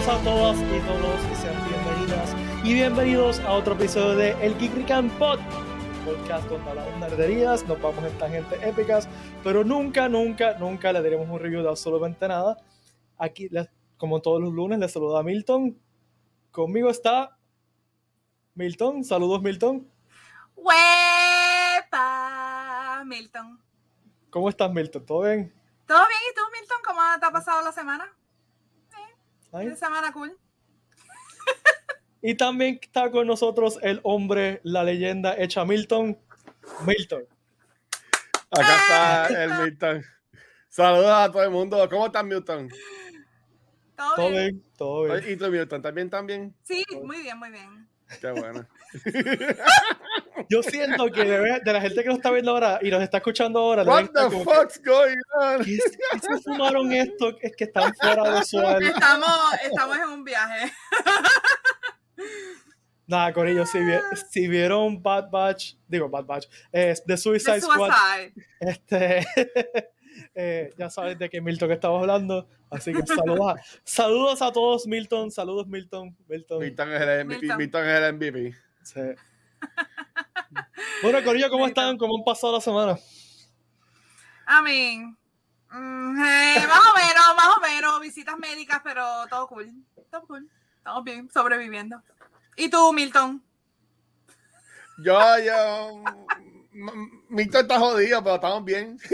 Saludos a todas y todos y sean bienvenidas y bienvenidos a otro episodio de El Kikrikan Pod, podcast donde hablamos nerderías, nos vamos en tangentes épicas, pero nunca, nunca, nunca le daremos un review de absolutamente nada. Aquí, como todos los lunes, les saluda Milton. Conmigo está Milton. Saludos, Milton. ¡Huepa! Milton. ¿Cómo estás, Milton? ¿Todo bien? ¿Todo bien? ¿Y tú, Milton? ¿Cómo te ha pasado la semana? Ay. ¿Una semana cool? Y también está con nosotros el hombre, la leyenda hecha Milton. Milton. Acá está el Milton. Saludos a todo el mundo. ¿Cómo estás, Milton? ¿Todo, Todo bien? bien, todo bien. ¿Y tú, Milton? ¿También, también? Sí, muy bien, muy bien. Qué bueno. Yo siento que de, de la gente que nos está viendo ahora y nos está escuchando ahora, What the como que, fuck's going on? ¿qué, qué se fumaron esto? Es que están fuera de suelo. Estamos, estamos en un viaje. Nada, Corillo, si, vi- si vieron Bad Batch, digo Bad Batch, eh, The Suicide De Squad, suicide. este, eh, ya sabes de qué Milton estamos hablando. Así que saludos a, saludos a todos, Milton. Saludos, Milton. Milton. Milton es el, Milton. Milton es el MVP. Sí. Bueno, Corillo, ¿cómo Milton. están? ¿Cómo han pasado la semana? I mean, mm, eh, más o menos, más o menos. Visitas médicas, pero todo cool. Todo cool. Estamos bien, sobreviviendo. ¿Y tú, Milton? Yo, yo. M- m- Milton está jodido, pero estamos bien.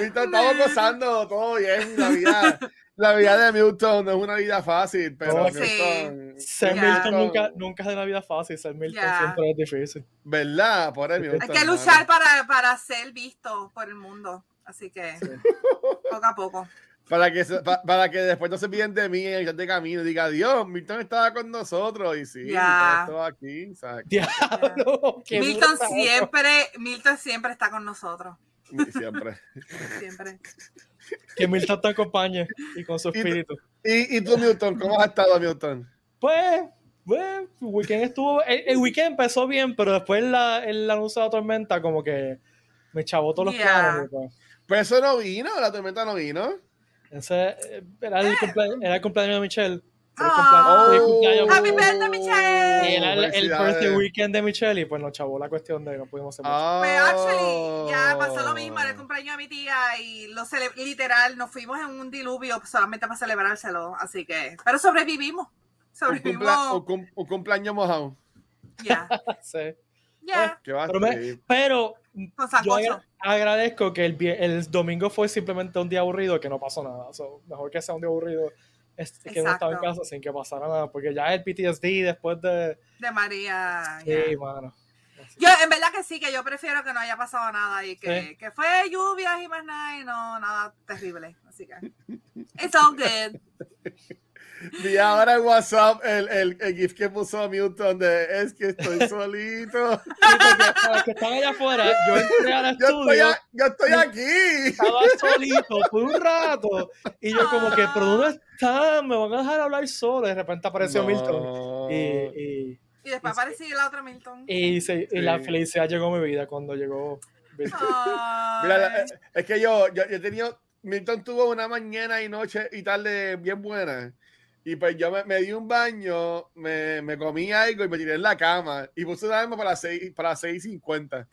Milton, estamos gozando todo bien. La vida, la vida de Milton no es una vida fácil, pero Oh, sí. Milton. Ser Ya. Milton nunca, nunca es de la vida fácil. Ser Milton Ya. siempre es difícil. ¿Verdad? Por el Hay Milton. Hay que luchar para, para ser visto por el mundo. Así que poco a poco. Para que, se- pa- para que después no se olviden de mí en el chat de camino y diga, Dios, Milton estaba con nosotros. Y sí. Milton estuvo aquí. ¿sabes? Diablo, Milton siempre, Milton siempre está con nosotros. Siempre. Siempre. Que Milton te acompañe y con su espíritu. ¿Y, y tú, Milton? ¿Cómo has estado, Milton? Pues, pues, el weekend estuvo. El, el weekend empezó bien, pero después la, el anuncio de la tormenta, como que me chavó todos los Yeah. planes. y pues, Pues eso no vino, la tormenta no vino. Ese eh, era el, cumpleaños, era el cumpleaños de Michelle. El Ah. cumpleaños- Happy birthday, Michelle. y era el, el birthday weekend de Michelle y pues nos chavó la cuestión de que no pudimos hacer mucho. Pues actually, ya pasó Oh. lo mismo, era el cumpleaños de mi tía y lo cele- literal, nos fuimos en un diluvio solamente para celebrárselo, así que, pero sobrevivimos, Un, cumplea- sobrevivimos, un cum- un cumpleaños mojado. ya, Sí. ya, ¿Qué va a Pero, me- yo agra- agradezco que el, el domingo fue simplemente un día aburrido que no pasó nada. So, mejor que sea un día aburrido es que no estaba en casa sin que pasara nada, porque ya el PTSD después de... de María. Sí, ya. mano. Yo, en verdad que sí, que yo prefiero que no haya pasado nada y que, Sí. que fue lluvias y más nada y no, nada terrible. Así que, it's all good. Vi ahora en WhatsApp el, el, el GIF que puso Milton de es que estoy solito. Sí, porque que están allá afuera, yo entré al Yo estoy, estudio, a- yo estoy aquí. estaba solito por un rato, y yo como que, ¿pero dónde están? Me van a dejar hablar solo. De repente apareció No. Milton. Y, y, Y después apareció la otra Milton. y, se- y la Sí. felicidad llegó a mi vida cuando llegó Milton. Mira, es- es que yo, yo, yo he tenido, Milton tuvo una mañana y noche y tarde bien buena. Y pues yo me, me di un baño, me, me comí algo y me tiré en la cama. Y puse una alarma para las seis- para las 6.50.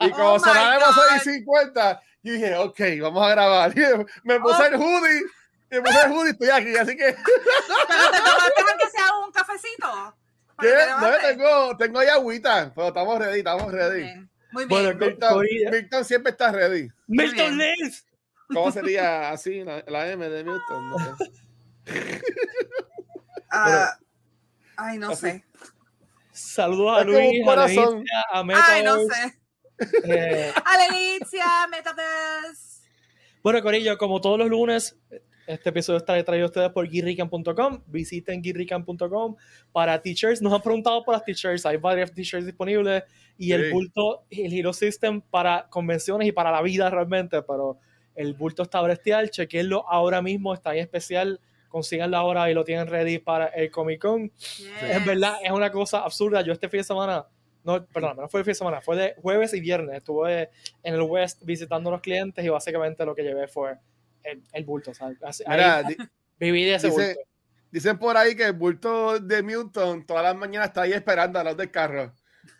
Y como Oh sonaron las God. 6.50, yo dije, ok, vamos a grabar. Y me puse Oh. el hoodie. Y me puse el hoodie y estoy aquí. Así que, Pero te tomaste aunque sea un cafecito. ¿qué? No, tengo, tengo ahí agüita, pero estamos ready, estamos Muy ready. bien. Muy Bueno, bien. co- Milton, siempre está ready. ¡Milton. Lenz! ¿Cómo sería así la, la M de Milton? No sé. Ah, ay, no sé. Saludos a Luis, a. Leticia, a Ay, no sé. eh, Alelicia, Metaverse. Bueno, Corillo, como todos los lunes, este episodio está traído a ustedes por guirrican.com. Visiten guirrican.com para t-shirts. Nos han preguntado por las t-shirts. Hay varias t-shirts disponibles. Y el Sí. bulto, el Hero System para convenciones y para la vida realmente. Pero el bulto está bestial. Chequenlo ahora mismo. Está en especial. Consíganlo ahora y lo tienen ready para el Comic Con. En verdad, es una cosa absurda. Yo este fin de semana, no, perdón, no fue el fin de semana, fue de jueves y viernes. Estuve en el West visitando a los clientes y básicamente lo que llevé fue el, el bulto, ¿sabes? Así- Mira, ahí viví de ese dice- bulto. dicen por ahí que el bulto de Newton todas las mañanas está ahí esperando a los del carro.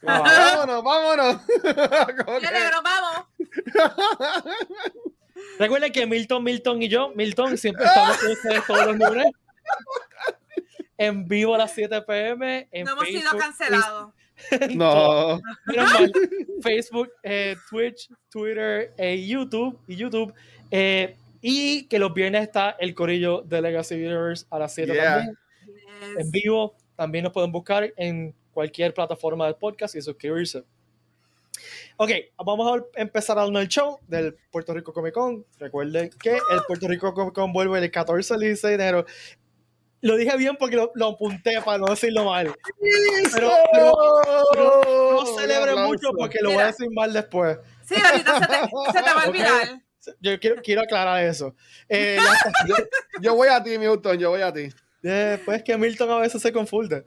Como, Ah. vámonos, vámonos. Que- negro, vamos. Recuerden que Milton, Milton y yo, Milton, siempre estamos con ustedes todos los lunes. En vivo a las 7 pm. En No hemos sido Facebook, cancelados. no. Menos mal. Facebook, eh, Twitch, Twitter e YouTube. Y YouTube. Eh, y que los viernes está el corillo de Legacy Universe a las 7 Yeah. también. En vivo. También nos pueden buscar en cualquier plataforma del podcast y suscribirse. Ok, vamos a empezar hablando del show del Puerto Rico Comic Con. Recuerden que el Puerto Rico Comic Con vuelve el 14 al 16 de enero. Lo dije bien porque lo, lo apunté para no decirlo mal. Pero, pero no celebre mucho porque lo voy a decir mal después. Sí, ahorita se te, se te va a olvidar. Yo quiero, quiero aclarar eso. Eh, la- Yo, yo voy a ti, Newton, yo voy a ti. Después que Milton a veces se confunde.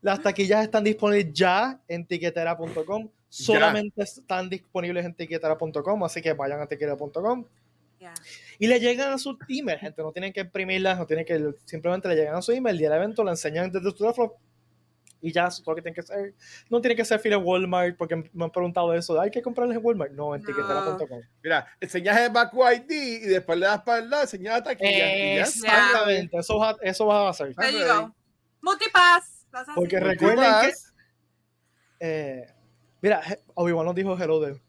Las taquillas están disponibles ya en tiquetera.com. Solamente están disponibles en tiquetera.com, así que vayan a tiquetera.com y le llegan a su email, gente. No tienen que imprimirlas, no tienen que. Simplemente le llegan a su email. El día del evento la enseñan desde su teléfono y ya, eso es todo lo que tienen que hacer. No tiene que ser fila en Walmart, porque me han preguntado eso. ¿Hay que comprarles en Walmart? No, en No. tiquetera.com. Mira, enseñas el Baku ID y después le das para el lado, enseñas la taquilla. Exactamente, eso, eso vas a hacer. There you go. Multipass. A Porque recuerden que- Eh, mira, Obi-Wan nos dijo hello there.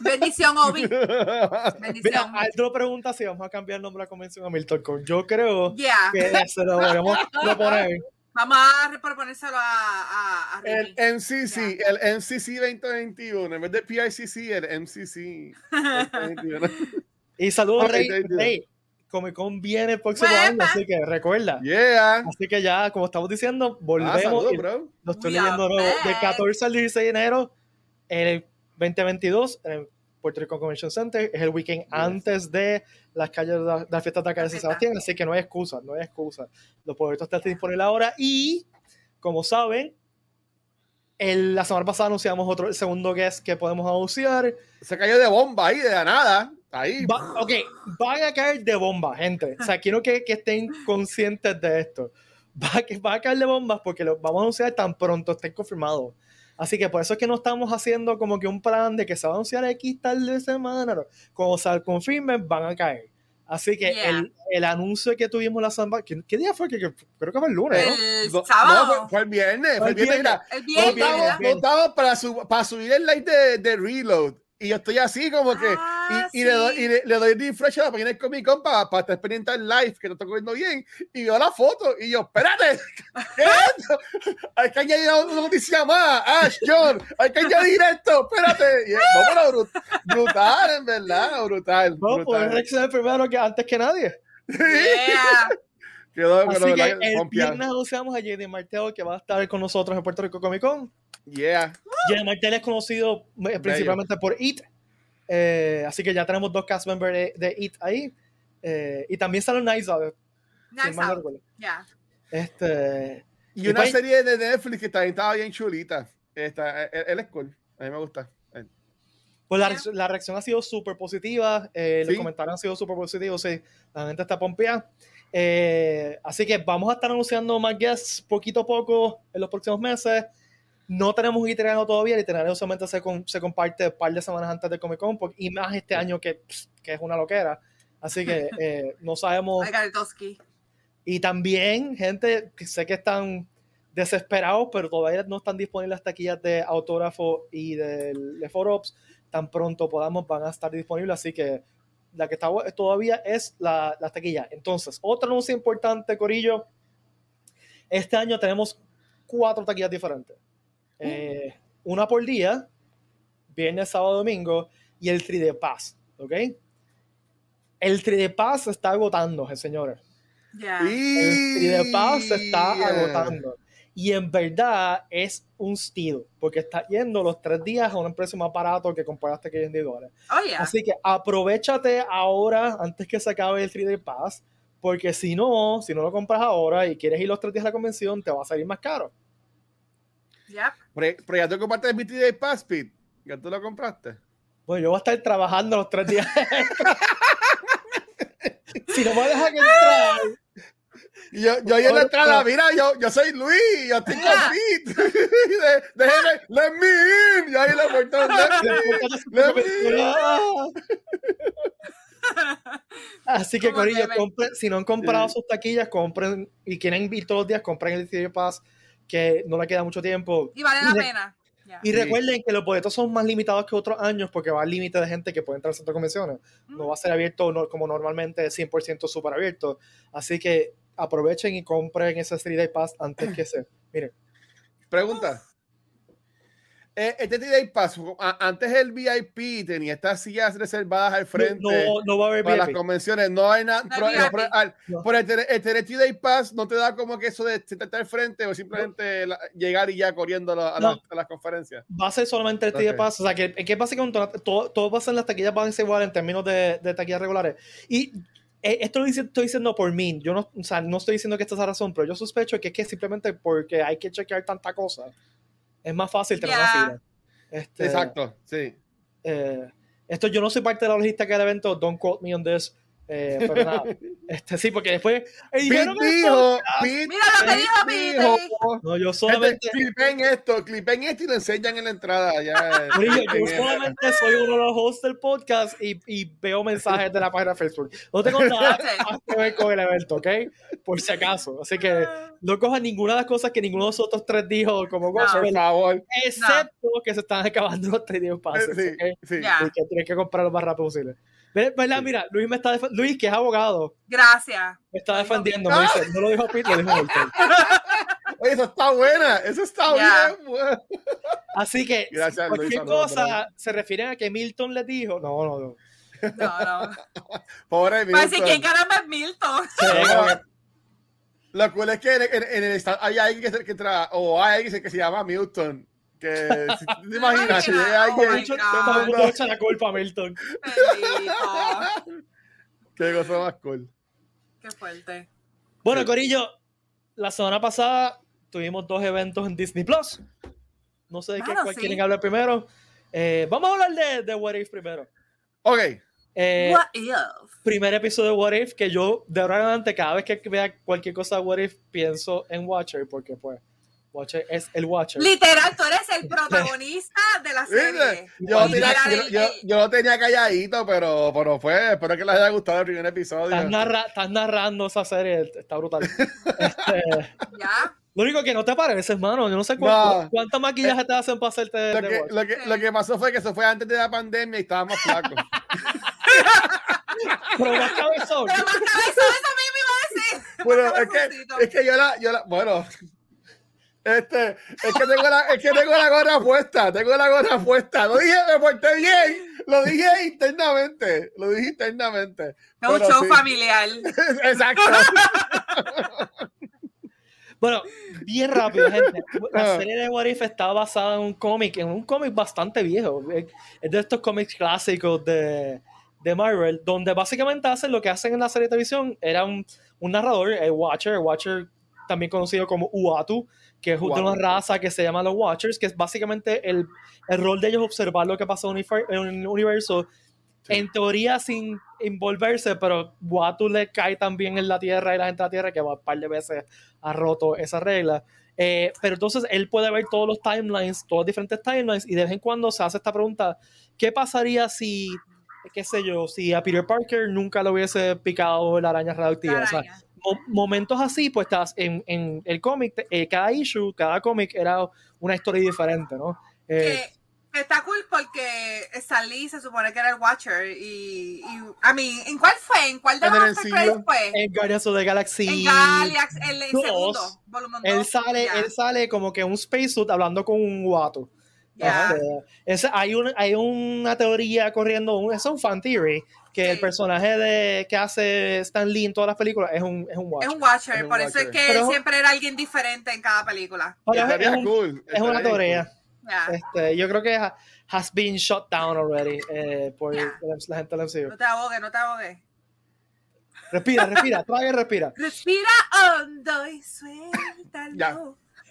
Bendición, Obi. Mira, Bendición. Aldo pregunta si vamos a cambiar el nombre de la convención a Milton Con. Yo creo Yeah. que se lo deberíamos proponer. Vamos a proponérselo a, a, a El. MCC, el MCC 2021, en vez de PICC, el MCC 2021. Y saludos, Rey. thank you. Rey. Comic Con viene el próximo Huepa. año, así que recuerda. Yeah. Así que ya, como estamos diciendo, Ah, volvemos. saludos, bro. lo estoy We leyendo de nuevo. De back. 14 al 16 de enero, en el 2022, en el Puerto Rico Convention Center. Es el weekend antes de las calles de la- de las fiestas de la calle de San. Sebastián, así que no hay excusa, no hay excusa. Los boletos están disponibles ahora y, como saben, el- la semana pasada anunciamos otro el segundo guest que podemos anunciar. Se cayó de bomba ahí, de la nada. Ahí. Va- ok, van a caer de bomba, gente. O sea, quiero que, que estén conscientes de esto. Va, a que- va a caer de bombas porque lo vamos a anunciar tan pronto estén confirmados. Así que por eso es que no estamos haciendo como que un plan de que se va a anunciar X tal de semana. no. Cuando se confirmen, van a caer. Así que Yeah. el, el anuncio que tuvimos la semana. ¿Qué, qué día fue? Que, que- creo que fue el lunes, ¿no? El No, no, sábado. fue, fue el viernes. Fue el viernes. Mira, el no viernes. no para, su- para subir el like de, de Reload. Y yo estoy así como que. Ah, y, y le doy, y le, le doy refresh a la página de Comic Con para, para estar pendiente al live, que lo estoy viendo bien. Y veo la foto y yo, espérate, ¿qué es esto? Hay que añadir una noticia más. Ash, John, hay que añadir esto, espérate. Y, no, pero brut- brutal, en verdad, brutal. No, pues es el primero que antes que nadie. Yeah. Quedó Así pero, que el viernes anunciamos a JD Marteo que va a estar con nosotros en Puerto Rico Comic Con. Yeah. JD Martel es conocido eh, principalmente por IT. Eh, así que ya tenemos dos cast members de, de IT ahí. Eh, y también sale Nice Out. si Nice no out. Yeah. Este, Y Y una pues- serie de Netflix que también estaba bien chulita. Esta, él, él es cool. A mí me gusta. Eh, pues la, Yeah. reacción- la reacción ha sido súper positiva. eh, Los Sí. comentarios han sido súper positivos. Sí, la gente está pompeada. Eh, así que vamos a estar anunciando más guests poquito a poco en los próximos meses. No tenemos un itinerario todavía. El itinerario solamente se, con- se comparte un par de semanas antes de Comic Con y más este año que, que es una loquera. Así que eh, no sabemos. Y también, gente, que sé que están desesperados, pero todavía no están disponibles las taquillas de autógrafo y de, de Forops. Tan pronto podamos, van a estar disponibles. Así que la que está todavía es la, la taquilla. Entonces, otro anuncio importante, Corillo. Este año tenemos cuatro taquillas diferentes. Eh, una por día, viernes, sábado, domingo, y el 3D Pass. ¿Ok? El 3D Pass se está agotando, eh, señores. Yeah. El 3D Pass se está Yeah. agotando. Y en verdad es un steal, porque está yendo los tres días a un precio más barato que comparaste que individuales. Oh, yeah. Así que aprovechate ahora, antes que se acabe el 3D Pass, porque si no, si no lo compras ahora y quieres ir los tres días a la convención, te va a salir más caro. Yep. Pero, pero ya tú compraste el BT Day Pass, Pete. Ya tú lo compraste. Bueno, yo voy a estar trabajando los tres días. si no me dejan entrar, Y yo, yo ahí en la entrada, mira, yo, yo soy Luis, yo estoy con Pete. De- Déjeme, let me in. Y ahí la puerta, let me in, let me in. Así que, Corillo, compren- si no han comprado Sí. sus taquillas, compren y quieren ir todos los días, compren el DJ Pass, que no le queda mucho tiempo. Y vale Y la pena. Y Sí. recuerden que los boletos son más limitados que otros años porque va al límite de gente que puede entrar al centro de convenciones. No va a ser abierto no- como normalmente 100% súper abierto. Así que aprovechen y compren ese 3 Pass antes que se. Miren, Pregunta. Eh, Este Day Pass, antes el VIP tenía estas sillas reservadas al frente no, no va a haber para las VIP. convenciones. No hay nada. No hay Por, No. por el, el Day Pass no te da como que eso de sentarte al frente o simplemente la- llegar y ya corriendo a, la- a No. las, a las conferencias. Va a ser solamente el 3 Ok. Pass. O sea, que, que básicamente todo, todo va a ser las taquillas van a ser igual en términos de, de taquillas regulares. Y eh, esto lo dice- estoy diciendo por mí. Yo no, o sea, no estoy diciendo que esta es la razón, pero yo sospecho que es que simplemente porque hay que chequear tanta cosa, es más fácil tener una Ya. fila. Este, Exacto, sí. eh, esto yo no soy parte de la logística del evento, don't quote me on this. Eh, pero nada, este, sí, porque después eh, Pete esto. dijo, Pete Mira lo que dijo Pete. dijo, No, yo Gente, solamente, clipen esto, clipen esto y lo enseñan en la entrada. Ya, clipen yo esto. solamente soy uno de los hosts del podcast y, y veo mensajes de la página de Facebook. No tengo nada más que ver con el evento, ¿ok? Por si acaso. Así que no cojan ninguna de las cosas que ninguno de nosotros tres dijo como No. gospel, Por favor. excepto que se están acabando los tres días pases, Sí, ¿ok? sí. Ya. Y que tienen que comprar lo más rápido posible. Mira, Luis me está Luis, que es abogado, Gracias. me está defendiendo. bien. Me dice, no lo dijo Pete, lo dijo Milton. Oye, eso está buena. Eso está bien. Así que Gracias, Luis, cualquier saludos, cosa brother. se refiere a que Milton le dijo, no, no, no. No, no. Pobre decir, Milton. ¿quién caramba es Milton? Sí, Lo cool es que en, en- en el estado hay alguien que, se- que tra- o hay alguien que se llama Milton. Que si tú te imaginas, si llega alguien. todo el mundo echa la culpa a Milton. Qué cosa más cool. Qué fuerte. Bueno. Corillo, la semana pasada tuvimos dos eventos en Disney Plus. No sé de qué Mano, cuál sí. quieren hablar primero. Eh, vamos a hablar de, de What If primero. Ok. Eh, What if? primer episodio de What If que yo de ahora en adelante cada vez que vea cualquier cosa de What If pienso en Watcher porque pues Watcher es el Watcher. Literal, tú eres el protagonista de la serie. Yo, lo tenía, yo, yo- yo lo tenía calladito, pero, pero fue. Espero que les haya gustado el primer episodio. Estás, narra- estás narrando esa serie, está brutal. Este, Ya. lo único que no te parece, hermano. Yo no sé cu- No. cuánto maquillaje te hacen para hacerte de, Lo que, lo, que, lo que pasó fue que eso fue antes de la pandemia y estábamos flacos. Pero más cabezón. Pero más cabezón, eso mismo iba a decir. Bueno, es que, es que yo la, yo la, bueno, este, es que tengo la, es que tengo la gorra puesta, tengo la gorra puesta. Lo dije, me porté bien, lo dije internamente, lo dije internamente. Es un show sí. familiar. Exacto. Bueno, bien rápido, gente. La Ah. serie de What If está basada en un cómic, en un cómic bastante viejo. Es es de estos cómics clásicos de, de Marvel, donde básicamente hacen lo que hacen en la serie de televisión. Era un, un narrador, el Watcher, el Watcher también conocido como Uatu, que es de una Uatu. raza que se llama los Watchers, que es básicamente el, el rol de ellos observar lo que pasa en un universo. Sí. En teoría sin envolverse, pero Watu le cae también en la Tierra y la gente de la Tierra, que va un par de veces ha roto esa regla. Eh, pero entonces él puede ver todos los timelines, todos los diferentes timelines, y de vez en cuando se hace esta pregunta: ¿qué pasaría si, qué sé yo, si a Peter Parker nunca le hubiese picado la araña radioactiva? O sea. Mo- momentos así, pues estás en, en el cómic, eh, cada issue, cada cómic era una historia diferente, ¿no? Eh, que, está cool porque Lee se supone que era el Watcher y, a mí, ¿en cuál fue? ¿En cuál de los credits fue? en Guardians of the Galaxy. En Galax, el, el dos, segundo, volumen él dos, sale, ya, él sale como que un spacesuit hablando con un guato. ya. Este, ese- hay, un- hay una teoría corriendo, es un fan theory, que el personaje de, que hace Stan Lee en todas las películas es un, es un Es Watcher. un Watcher, Es un por eso es Watcher. que Pero- siempre era alguien diferente en cada película. Pero es, es un- cool. es una teoría. cool. Este, yo creo que ha- has been shut down already eh, por la, gente del MCU. No te ahogues, no te ahogues. Respira, respira, traga y respira. Respira hondo y suéltalo. Ya.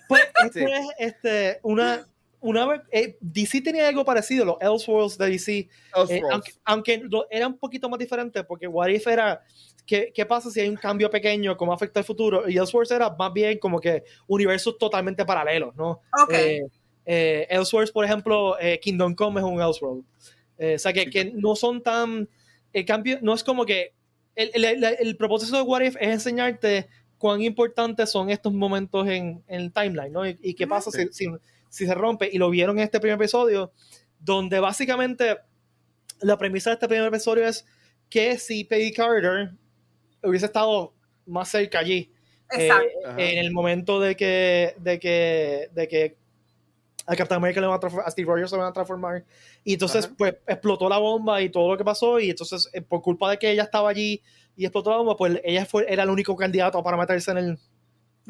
Pues esto Sí. es este, una, una vez, eh, DC tenía algo parecido, los Elseworlds de DC, eh, Elseworlds. aunque, aunque lo- era un poquito más diferente, porque What If era, ¿qué, qué pasa si hay un cambio pequeño, cómo afecta el futuro? Y Elseworlds era más bien como que universos totalmente paralelos, ¿no? Ok. Eh, eh, Elseworlds, por ejemplo, eh, Kingdom Come es un Elseworld. Eh, o sea, que, que no son tan... El cambio no es como que... El, el- el- el propósito de What If es enseñarte cuán importantes son estos momentos en, en el timeline, ¿no? Y, y qué pasa si, si, si se rompe. Y lo vieron en este primer episodio, donde básicamente la premisa de este primer episodio es que si Peggy Carter hubiese estado más cerca allí, eh, en el momento de que, de que, de que a Captain America le van a transformar, a Steve Rogers se van a transformar. Y entonces, Ajá. pues, explotó la bomba y todo lo que pasó. Y entonces, eh, por culpa de que ella estaba allí y explotó la bomba, pues ella fue, era el único candidato para meterse en el,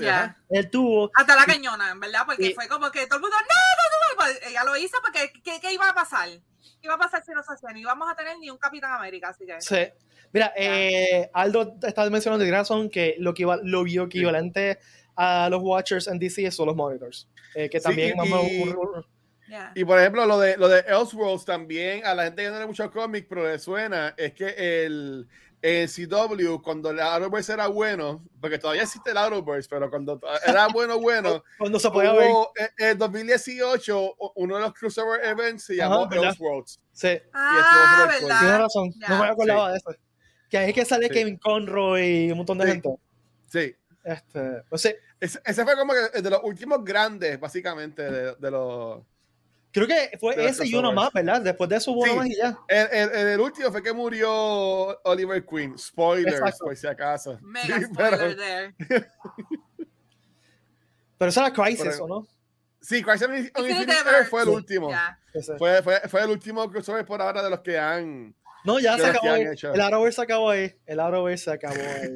Ya. Ajá. en el tubo. Hasta la cañona, en verdad, porque Y- fue como que todo el mundo, no, no, no, ella lo hizo porque ¿qué, qué iba a pasar? ¿Qué iba a pasar si no se hacía? No íbamos a tener ni un Capitán América, así que. Sí. Mira, eh, Aldo está mencionando de razón que lo que iba, lo vio equivalente a los Watchers en DC son los Monitors. Eh, que Sí, también menos y- ya. Y por ejemplo, lo de, lo de Elseworlds también, a la gente que no lee mucho cómic, pero le suena, es que el, el CW, cuando el Arrowverse era bueno, porque todavía existe el Arrowverse, pero cuando era bueno, bueno, cuando se podía ver. en en 2018, u- uno de los crossover events se llamó Ajá, ¿verdad? Elseworlds. Sí. Ah, cool. Tienes ¿verdad? razón, Ya. no me acordaba de eso. Que ahí es que sale Sí. Kevin Conroy y un montón de Sí. gente. Sí. Este, pues sí, Ese, ese fue como que de los últimos grandes, básicamente, de, de los... creo que fue ese y uno más, ¿verdad? Después de eso hubo uno más y ya. El, el- el último fue que murió Oliver Queen. Spoilers, Exacto. por si acaso. Mega Sí, spoiler pero- there. Pero eso era Crisis, Pero- ¿o no? Sí, Crisis on Infinite Earth. Fue el último. Fue, fue, fue el último crossover por ahora de los que han. No, ya se acabó. hecho. El Arrowverse se acabó ahí. El Arrowverse se acabó ahí.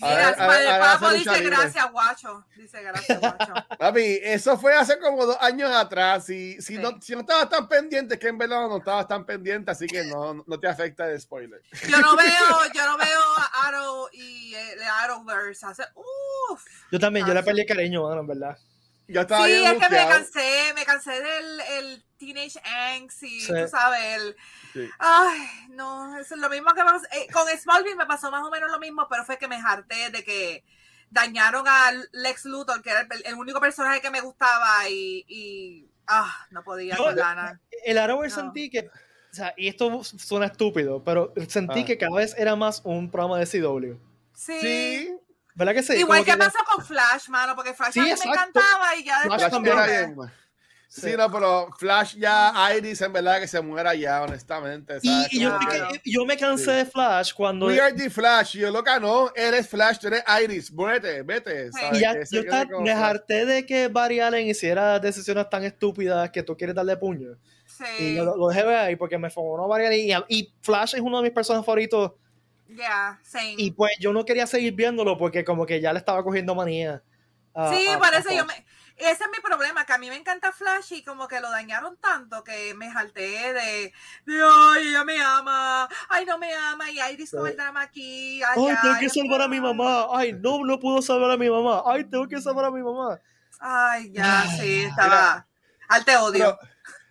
Mira, Padre Papo dice gracias, guacho. Dice gracias, guacho. Papi, eso fue hace como dos años atrás. Si, Sí. no, si no estabas tan pendiente, que en verdad no estabas tan pendiente, así que no, no te afecta el spoiler. Yo no veo, yo no veo a Arrow y eh, el Arrowverse hace. Uff. Yo también, yo le perdí el cariño, mano, en verdad. Estaba Sí, es que me cansé, me cansé del el teenage angst y Sí. tú sabes, el... Sí. Ay, no, eso es lo mismo que eh, con Smallville me pasó más o menos lo mismo, pero fue que me harté de que dañaron a Lex Luthor, que era el, el único personaje que me gustaba y, y ah, no podía Yo- con lana. El Arrowverse No. sentí que, o sea, y esto suena estúpido, pero sentí Ah. que cada vez era más un programa de CW. Sí. Sí, ¿Verdad que sí? Igual que ya- pasó con Flash, mano, porque Flash Sí, a mí me encantaba y ya después Flash también. Sí. Sí, no, pero Flash ya, Iris, en verdad que se muera ya, honestamente. ¿sabes? Y, y yo, que- yo me cansé Sí. de Flash cuando... We are the Flash. Yo, loca, no, eres Flash, tú eres Iris. Vete, vete. Y ya, yo está- me harté de que Barry Allen hiciera decisiones tan estúpidas que tú quieres darle puño. Sí, Y yo lo, lo dejé ver ahí porque me fonó Barry Allen. Y, y Flash es uno de mis personajes favoritos. ya, same. Y pues yo no quería seguir viéndolo porque como que ya le estaba cogiendo manía. a- Sí, a- por a yo me. Ese es mi problema, que a mí me encanta Flash y como que lo dañaron tanto que me jalté de, de ay, ella me ama, ay, no me ama, y Iris con el drama aquí, Ay, allá, tengo que ay, salvar a mi mamá. Ay, no, no puedo salvar a mi mamá. Ay, tengo que salvar a mi mamá. Ay, ya, Ay, sí, estaba. Al te odio.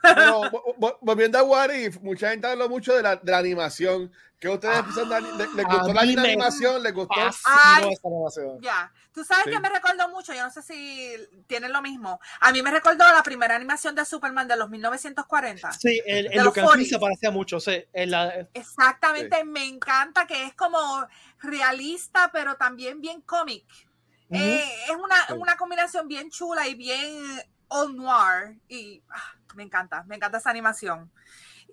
Pero, vo- volviendo a What If, mucha gente habló mucho de la, de la animación. ¿Qué ustedes Ah, piensan ¿Les a gustó la me animación? ¿Les gustó? Ay. esa animación. Ya, tú sabes Sí. que me recordó mucho, yo no sé si tienen lo mismo. A mí me recordó la primera animación de Superman de los 1940. Sí, el, el feel 40s. se parecía mucho. Sí, en la- Exactamente, me encanta que es como realista, pero también bien cómic. Eh, es una, Sí. una combinación bien chula y bien all noir. Y ah, me encanta, me encanta esa animación.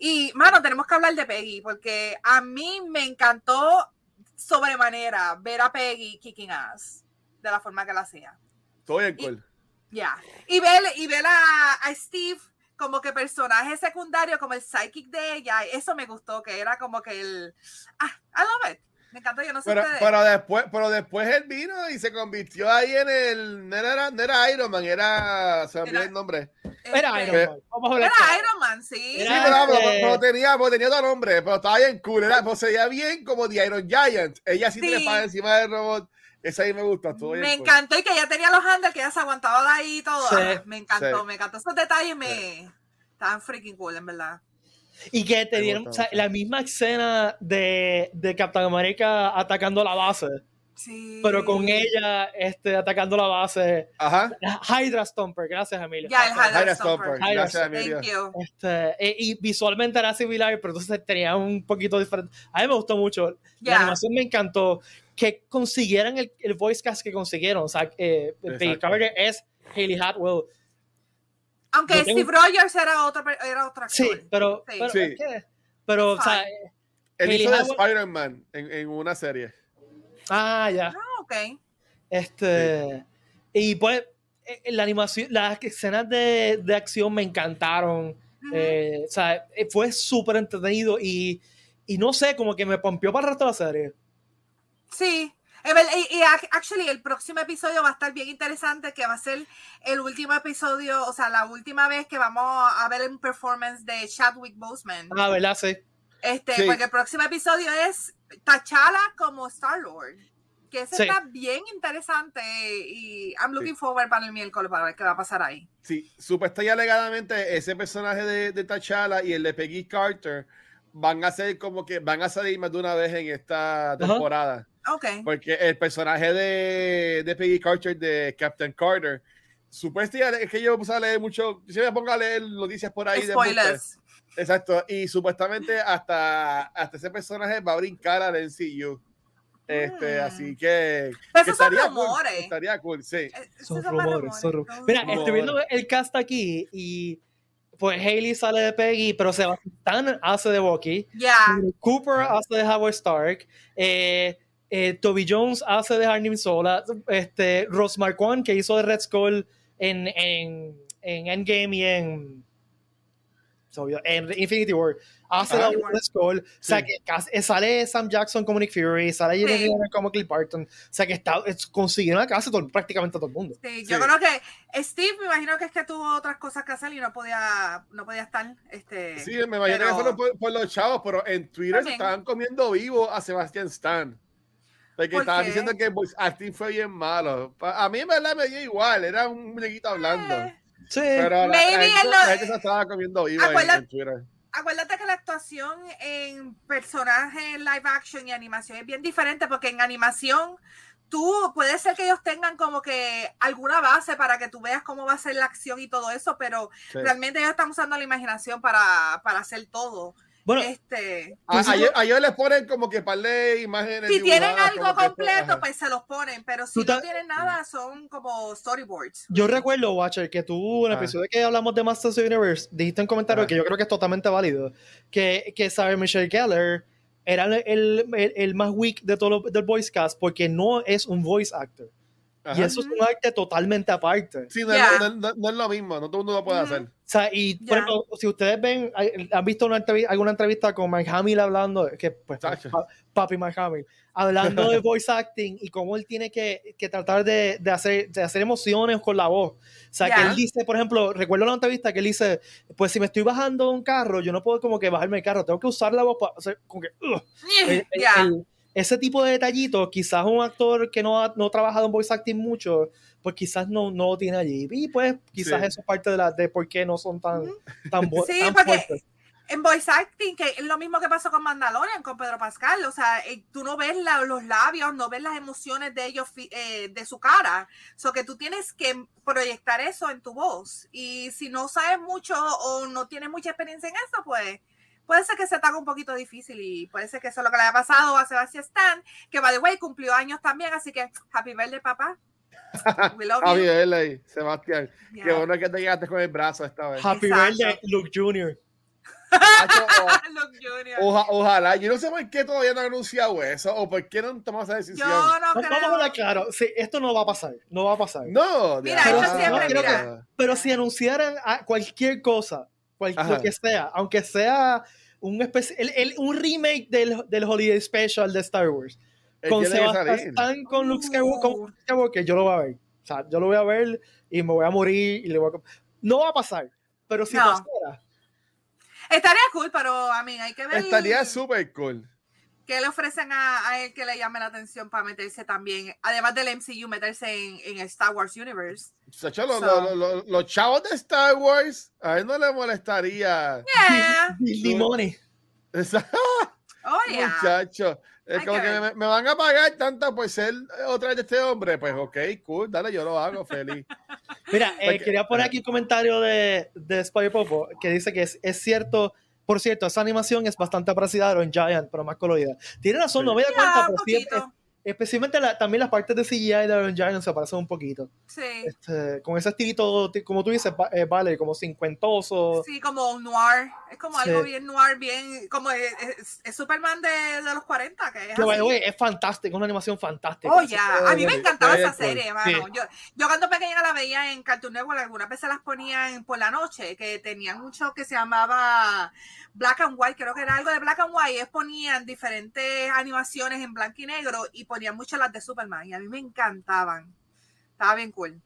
Y, mano, tenemos que hablar de Peggy, porque a mí me encantó sobremanera ver a Peggy kicking ass de la forma que la hacía. Todo bien, Y- cool. Ya. Y ver, y ver a, a Steve como que personaje secundario, como el psychic de ella, eso me gustó, que era como que el. Ah, I love it. Me encanta, yo no sé Pero, ustedes. pero después, pero después él vino y se convirtió ahí en el. No era, no era Iron Man, era. Se me olvidó Era- el nombre. Era Este, Iron Man. Vamos a hablar Era claro. Iron Man, sí. Sí, Era- pero, pero- este- pero tenía, pero tenía otro nombre, pero estaba bien cool. Era, pues, se veía bien como The Iron Giant. Ella sí, Sí. trepaba encima del robot. Esa ahí me gusta. Todo me encantó y que ella tenía los handles, que ella se aguantaba de ahí y todo. Sí. Ah, me encantó, Sí. me encantó. Esos detalles me estaban freaking cool, en verdad. Y que te Me dieron gusta o sea, la misma escena de, de Captain America atacando la base, Sí. pero con ella este, atacando la base. Ajá. Hydra Stomper, gracias Emilia. Ya, el Hydra Jaira Stomper. Stomper. Jaira Gracias, Thank you. Este, e- y visualmente era similar, pero entonces tenía un poquito diferente. A mí me gustó mucho. La Ya. animación me encantó. Que consiguieran el, el voice cast que consiguieron. O sea, eh, es Hayley Atwell. Aunque tengo- Steve Rogers era otro, era otro actor. Sí, pero. Sí. Pero, Sí. pero, o sea. Él Hayley hizo de Spider-Man en, en una serie. ah, ya. Ah, ok. Este. Y pues, eh, la animación, las escenas de, de acción me encantaron. Ujú. Eh, o sea, eh, fue súper entretenido y, y no sé, como que me pompió para el resto de la serie. Sí. Y, y ac- actually, el próximo episodio va a estar bien interesante, que va a ser el último episodio, o sea, la última vez que vamos a ver un performance de Chadwick Boseman. Ah, ¿verdad? Sí. Este, Sí. porque el próximo episodio es T'Challa como Star Lord. Que ese Sí. está bien interesante y I'm looking forward para el miércoles para ver qué va a pasar ahí. Sí, supuesta y alegadamente ese personaje de, de T'Challa y el de Peggy Carter van a ser como que van a salir más de una vez en esta temporada. Ok. Porque el personaje de, de Peggy Carter, de Captain Carter, supuestamente es que yo puse a leer mucho, yo me pongo a leer noticias por ahí de. Spoilers. Exacto, y supuestamente hasta, hasta ese personaje va a brincar al NCU. Este, Mm. así que, Pero que esos son estaría cool, rumores. estaría cool, sí. Eh, Son rumores, son rumores. Mira, Rumores. estoy viendo el cast aquí y pues Hailey sale de Peggy, pero Sebastián hace de Bucky. Ya. Cooper hace de Howard Stark. Eh, eh, Toby Jones hace de Harnim Sola. Este, Ross Marquand, que hizo de Red Skull en, en, en Endgame y en, en Infinity War, hace Ah. de Red Skull. O sea, que eh, sale Sam Jackson como Nick Fury, sale Jeremy Sí. Renner como Cliff Barton. O sea, que está, es- consiguieron a casi todo, prácticamente todo el mundo. Sí, yo creo que Steve me imagino que es que tuvo otras cosas que hacer y no podía, no podía estar. Este, Sí, me imagino pero- que fueron por, por los chavos, pero en Twitter se estaban comiendo vivo a Sebastián Stan. Porque ¿Por estaban diciendo que el voice acting fue bien malo. A mí en verdad me dio igual, era un muñequito hablando. Eh, Sí. Pero la, la Maybe gente, él la no- gente se estaba comiendo vivo en, Acuérdate- en Twitter. acuérdate que la actuación en personaje live action y animación es bien diferente porque en animación tú puede ser que ellos tengan como que alguna base para que tú veas cómo va a ser la acción y todo eso, pero Sí. realmente ellos están usando la imaginación para, para hacer todo. Bueno, este, A, a ellos, a ellos les ponen como que par de imágenes. si tienen algo que completo, ajá. pues se los ponen, pero si no tienen nada, son como storyboards. Yo recuerdo, Watcher, que tú en el Ah. episodio que hablamos de Masters of the Universe, dijiste en comentario Ah. que yo creo que es totalmente válido, que, que Sarah Michelle Gellar era el, el, el- el más weak de todo lo- del voice cast porque no es un voice actor. Y Ajá. eso es un arte totalmente aparte. Sí, no, lo- no- no- no es lo mismo, no todo el mundo lo puede Ujú. hacer. O sea, y por Ya. ejemplo, si ustedes ven, han visto una entrevista, alguna entrevista con Mark Hamill hablando, que pues, pa- papi Mark Hamill, hablando de voice acting y cómo él tiene que, que tratar de, de hacer, de hacer emociones con la voz. O sea, que Ya. él dice, por ejemplo, recuerdo la entrevista que él dice, pues si me estoy bajando de un carro, yo no puedo como que bajarme el carro, tengo que usar la voz para hacer como que... "Ugh". El- el- Ya. el- ese tipo de detallitos, quizás un actor que no ha, no ha trabajado en voice acting mucho, pues quizás no, no lo tiene allí. Y pues quizás Sí. eso es parte de, la, de por qué no son tan, tan, Sí, tan porque fuertes. en voice acting, que es lo mismo que pasó con Mandalorian, con Pedro Pascal, o sea, eh, tú no ves la- los labios, no ves las emociones de ellos, eh, de su cara, so que tú tienes que proyectar eso en tu voz, y si no sabes mucho o no tienes mucha experiencia en eso, pues puede ser que se te haga un poquito difícil y puede ser que eso es lo que le haya pasado a Sebastián Stan, que by the way cumplió años también, así que happy birthday papá. We love Javi, you. ahí, Sebastián. Yeah. Qué bueno que te llegaste con el brazo esta vez. Happy Exacto. birthday, Luke Jr. Oja- ojalá, yo no sé por qué todavía no han anunciado eso o por qué no han tomado esa decisión. Yo no Vamos a creo. hablar claro, sí, esto no va a pasar, no va a pasar. No, Mira, Pero siempre, no, creo que- mira. Pero si anunciaran a cualquier cosa, cual- lo que sea, aunque sea un, el- el- un remake del, del Holiday Special de Star Wars, con. Sebastián, con Luke Skywalker, con Uh. Luke Skywalker, yo lo voy a ver. O sea, yo lo voy a ver y me voy a morir y le voy a... No va a pasar, pero si No. pasara, Estaría cool, pero a mí hay que ver. Estaría súper cool. ¿Qué le ofrecen a, a él que le llame la atención para meterse también, además del MCU, meterse en, en Star Wars Universe? Los, So- los- los- los chavos de Star Wars, a él no le molestaría. Yeah. Limone. Esa- Oh, yeah. Muchacho, es como que me, me van a pagar tanto por ser otra vez de este hombre. Pues ok, cool, dale, yo lo hago feliz. Mira, eh, Porque- quería poner aquí un comentario de, de Spy Popo que dice que es, es cierto, por cierto, esa animación es bastante parecida a Iron Giant, pero más colorida. Tiene razón, no me da cuenta, pero sí, poquito. especialmente la- también las partes de CGI de Iron Giant se parecen un poquito. Sí. Este, con ese estilito, ti- como tú dices, eh, vale, como cincuentoso. Sí, como noir. Es como Sí. algo bien noir, bien. Como es, es- es Superman de, de los 40, que es. Que, así. way, es fantástico, una animación fantástica. Oh, ya. A mí me encantaba esa serie, mano. Yo, yo cuando pequeña la veía en Cartoon Network, algunas veces las ponían por la noche, que tenían mucho que se llamaba Black and White, creo que era algo de Black and White. Ellos ponían diferentes animaciones en blanco y negro y ponían muchas las de Superman. Y a mí me encantaban. Estaba bien cool.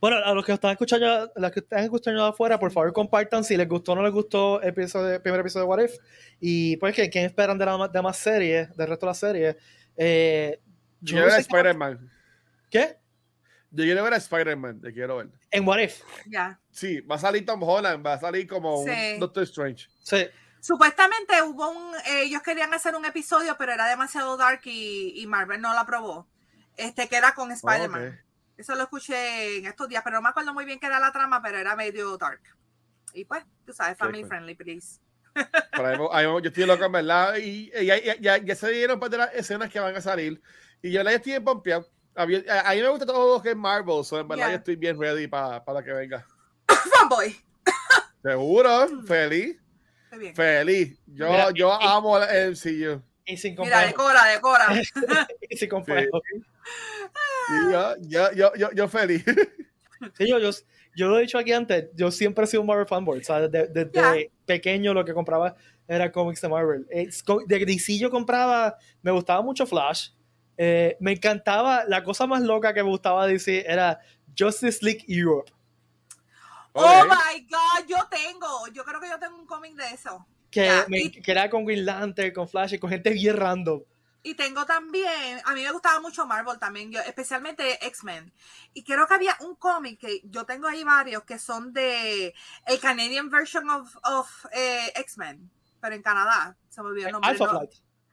Bueno, a los que están escuchando, a los que están escuchando afuera, por favor compartan si les gustó o no les gustó el, episodio, el primer episodio de What If. Y pues, ¿qué, qué esperan de la de más serie, del resto de la serie? Eh, Yo quiero no ver a Spider-Man. ¿Qué? Yo quiero ver a Spider-Man, te quiero ver. En What If. Ya. Sí, va a salir Tom Holland, va a salir como Sí. un Doctor Strange. Sí. Supuestamente hubo un, eh, ellos querían hacer un episodio, pero era demasiado dark y, y Marvel no lo aprobó. Este que era con Spider-Man. Ok. Eso lo escuché en estos días, pero no me acuerdo muy bien qué era la trama, pero era medio dark. Y pues, tú sabes, family cool. friendly, please. Pero ahí- ahí- yo estoy loco, en verdad. Y, y ya, ya, ya, ya se dieron parte de las escenas que van a salir. Y yo la estoy en pompeado. A mí, a- a mí me gusta todo lo que es Marvel. So en verdad, Yeah. yo estoy bien ready para lo que venga. Fanboy. Seguro, feliz, Muy bien. feliz. Yo, Mira, yo y- amo el MCU. Y sin Mira, decora, decora. Y sin complejo. Y yo, yo, yo, yo, yo feliz. Sí, yo, yo, yo lo he dicho aquí antes, yo siempre he sido un Marvel fanboy. O sea, desde, desde Ya. pequeño lo que compraba era cómics de Marvel. De DC yo compraba, me gustaba mucho Flash. Eh, me encantaba, la cosa más loca que me gustaba DC era Justice League Europe. Oh my God, yo tengo. Yo creo que yo tengo un cómic de eso. Que, Ya, me- y- que era con Green Lantern, con Flash con gente bien random. Y tengo también, a mí me gustaba mucho Marvel también, yo, especialmente X-Men. Y creo que había un cómic que yo tengo ahí varios que son de el Canadian version of, of eh, X-Men, pero en Canadá. Se me olvidó el nombre. Alpha no. Flight.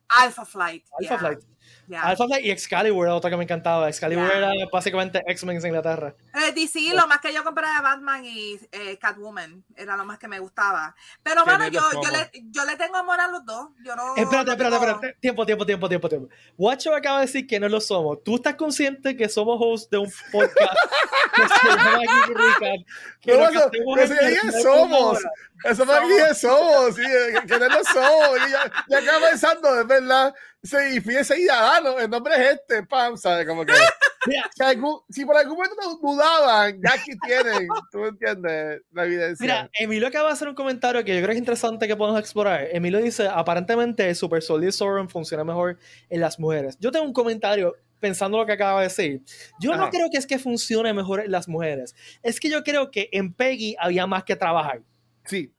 Alpha Flight. Alpha yeah, Flight. Yeah. Alpha Flight y Excalibur era otra que me encantaba. Excalibur Ya. era básicamente X-Men en Inglaterra. Eh, DC, lo más que yo compré era Batman y eh, Catwoman, era lo más que me gustaba. Pero, mano, yo, yo, le, yo le tengo amor a los dos. Yo no. Espérate, no espérate, tengo- espérate. Tiempo, tiempo, tiempo, tiempo, tiempo. Watcho acaba de decir que no lo somos. ¿Tú estás consciente que somos host de un podcast que se llama Recap? Que No, lo que eso- eso ya somos. Eso aquí de somos, sí, que- que no lo somos. Y ya, ya acá pensando, es verdad. Sí, y fíjese y ya, no, el nombre es este, pam, ¿sabes? Como que. Si, algún- si por algún momento nos dudaban, ya aquí tienen, tú entiendes, la evidencia. Mira, Emilio acaba de hacer un comentario que yo creo que es interesante que podamos explorar. Emilio dice, aparentemente el Super Soldier Sauron funciona mejor en las mujeres. Yo tengo un comentario pensando lo que acaba de decir. Yo no Ajá. creo que es que funcione mejor en las mujeres. Es que yo creo que en Peggy había más que trabajar. sí,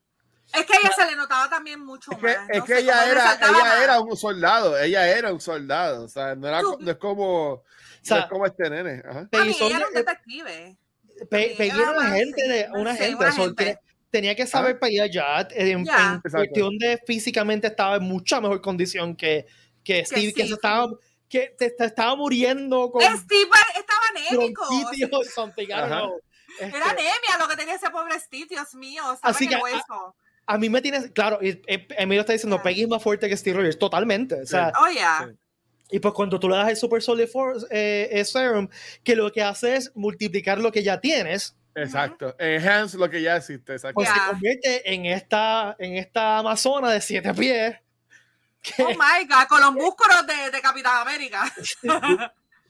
Es que a ella se le notaba también mucho es que, más. es que ella, era, ella era un soldado, ella era un soldado, o sea, no, era, no es como, O sea, no es como este nene. Ajá. Mí, ella era un Soldier- detective. Pe- Sí, Peggy era era una más, gente, de, una una gente, sea, gente. tenía- que saber pelear ya. En, Ya. en Exacto. cuestión de físicamente estaba en mucha mejor condición que, que Steve, que, se Steve. estaba, que te, te estaba muriendo con Steve estaba anémico. know. Este, Era anemia lo que tenía ese pobre Steve, Dios mío. Estaba Así en que, el hueso. A mí me tienes, claro, y- y- Emilio está diciendo, Ya. Peggy es más fuerte que Steve Rogers, totalmente. O sea, Oh, yeah. Sí. y pues cuando tú le das el Super Solid Force, eh, eh, Serum, que lo que hace es multiplicar lo que ya tienes, Exacto, enhance lo que ya existe, exacto. pues Ya. se convierte en esta, en esta amazona de siete pies. que- Oh my God, con los músculos de, de Capitán América.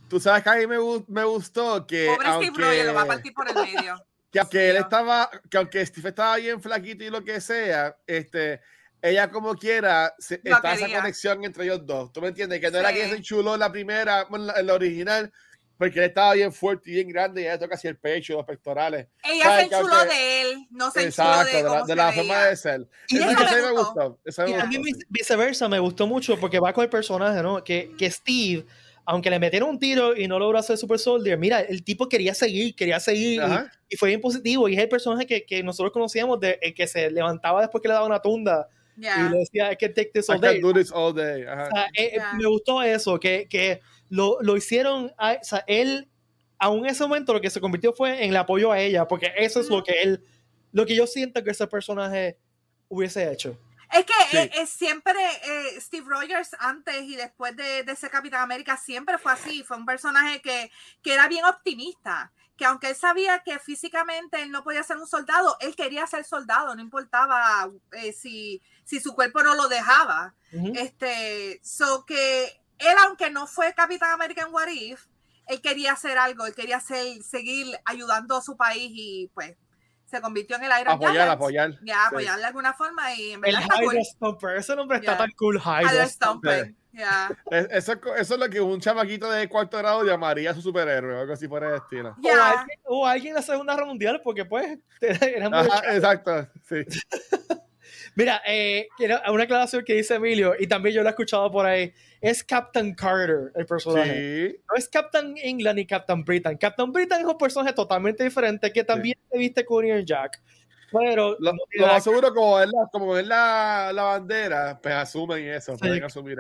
Tú sabes que a mí me, me gustó que Pobre Steve Rogers lo va a aunque, partir por el medio. Que aunque él estaba, que aunque Steve estaba bien flaquito y lo que sea, este, ella como quiera, se, Lo está esa quería. conexión entre ellos dos. ¿Tú me entiendes? Que no era Sí. que se enchuló en la primera, bueno, en la, en la original, porque él estaba bien fuerte y bien grande y ella toca casi el pecho, los pectorales. Ella ¿Sabes? se enchuló aunque- de él, no se enchuló Exacto, de, de, cómo de se la forma de ser. Y Eso, me gustó. Eso me Y a gustó. mí sí. vice- viceversa me gustó mucho porque va con el personaje, ¿no? Que, que Steve, aunque le metieron un tiro y no logró hacer Super Soldier, mira, el tipo quería seguir, quería seguir y, y fue bien positivo. Y es el personaje que, que nosotros conocíamos, de, el que se levantaba después que le daba una tunda Ya. y le decía, I can take this I all can day. do this all day. Ajá. O sea, eh, eh, Ya. me gustó eso, que, que lo, lo hicieron, a- o sea, él, aún en ese momento lo que se convirtió fue en el apoyo a ella, porque eso es lo que él, lo que yo siento que ese personaje hubiese hecho. Es que Sí. eh, eh, siempre eh, Steve Rogers antes y después de, de ser Capitán América siempre fue así, fue un personaje que, que era bien optimista, que aunque él sabía que físicamente él no podía ser un soldado, él quería ser soldado, no importaba eh, si, si su cuerpo no lo dejaba. Este, so que él, aunque no fue Capitán América en What If, él quería hacer algo, él quería ser- seguir ayudando a su país y pues se convirtió en el Iron Apoyar, Giant. apoyar. Ya, Sí. apoyar de alguna forma y en El verdad está cool. Hydra Stomper, ese nombre está Ya. tan cool, Hydra Tyler Stomper. Es- Eso, eso es lo que un chamaquito de cuarto grado llamaría a su superhéroe o algo así por el estilo. O, Ya. alguien, o alguien en la Segunda Guerra Mundial, porque pues era muy- Ajá, exacto. Sí. Mira, eh, una aclaración que dice Emilio, y también yo lo he escuchado por ahí, es Captain Carter el personaje. Sí. No es Captain England ni Captain Britain. Captain Britain es un personaje totalmente diferente que también se viste con Union Jack. Pero Lo, lo más seguro, como es la, como es la, la bandera, pues asumen eso. Pueden asumir.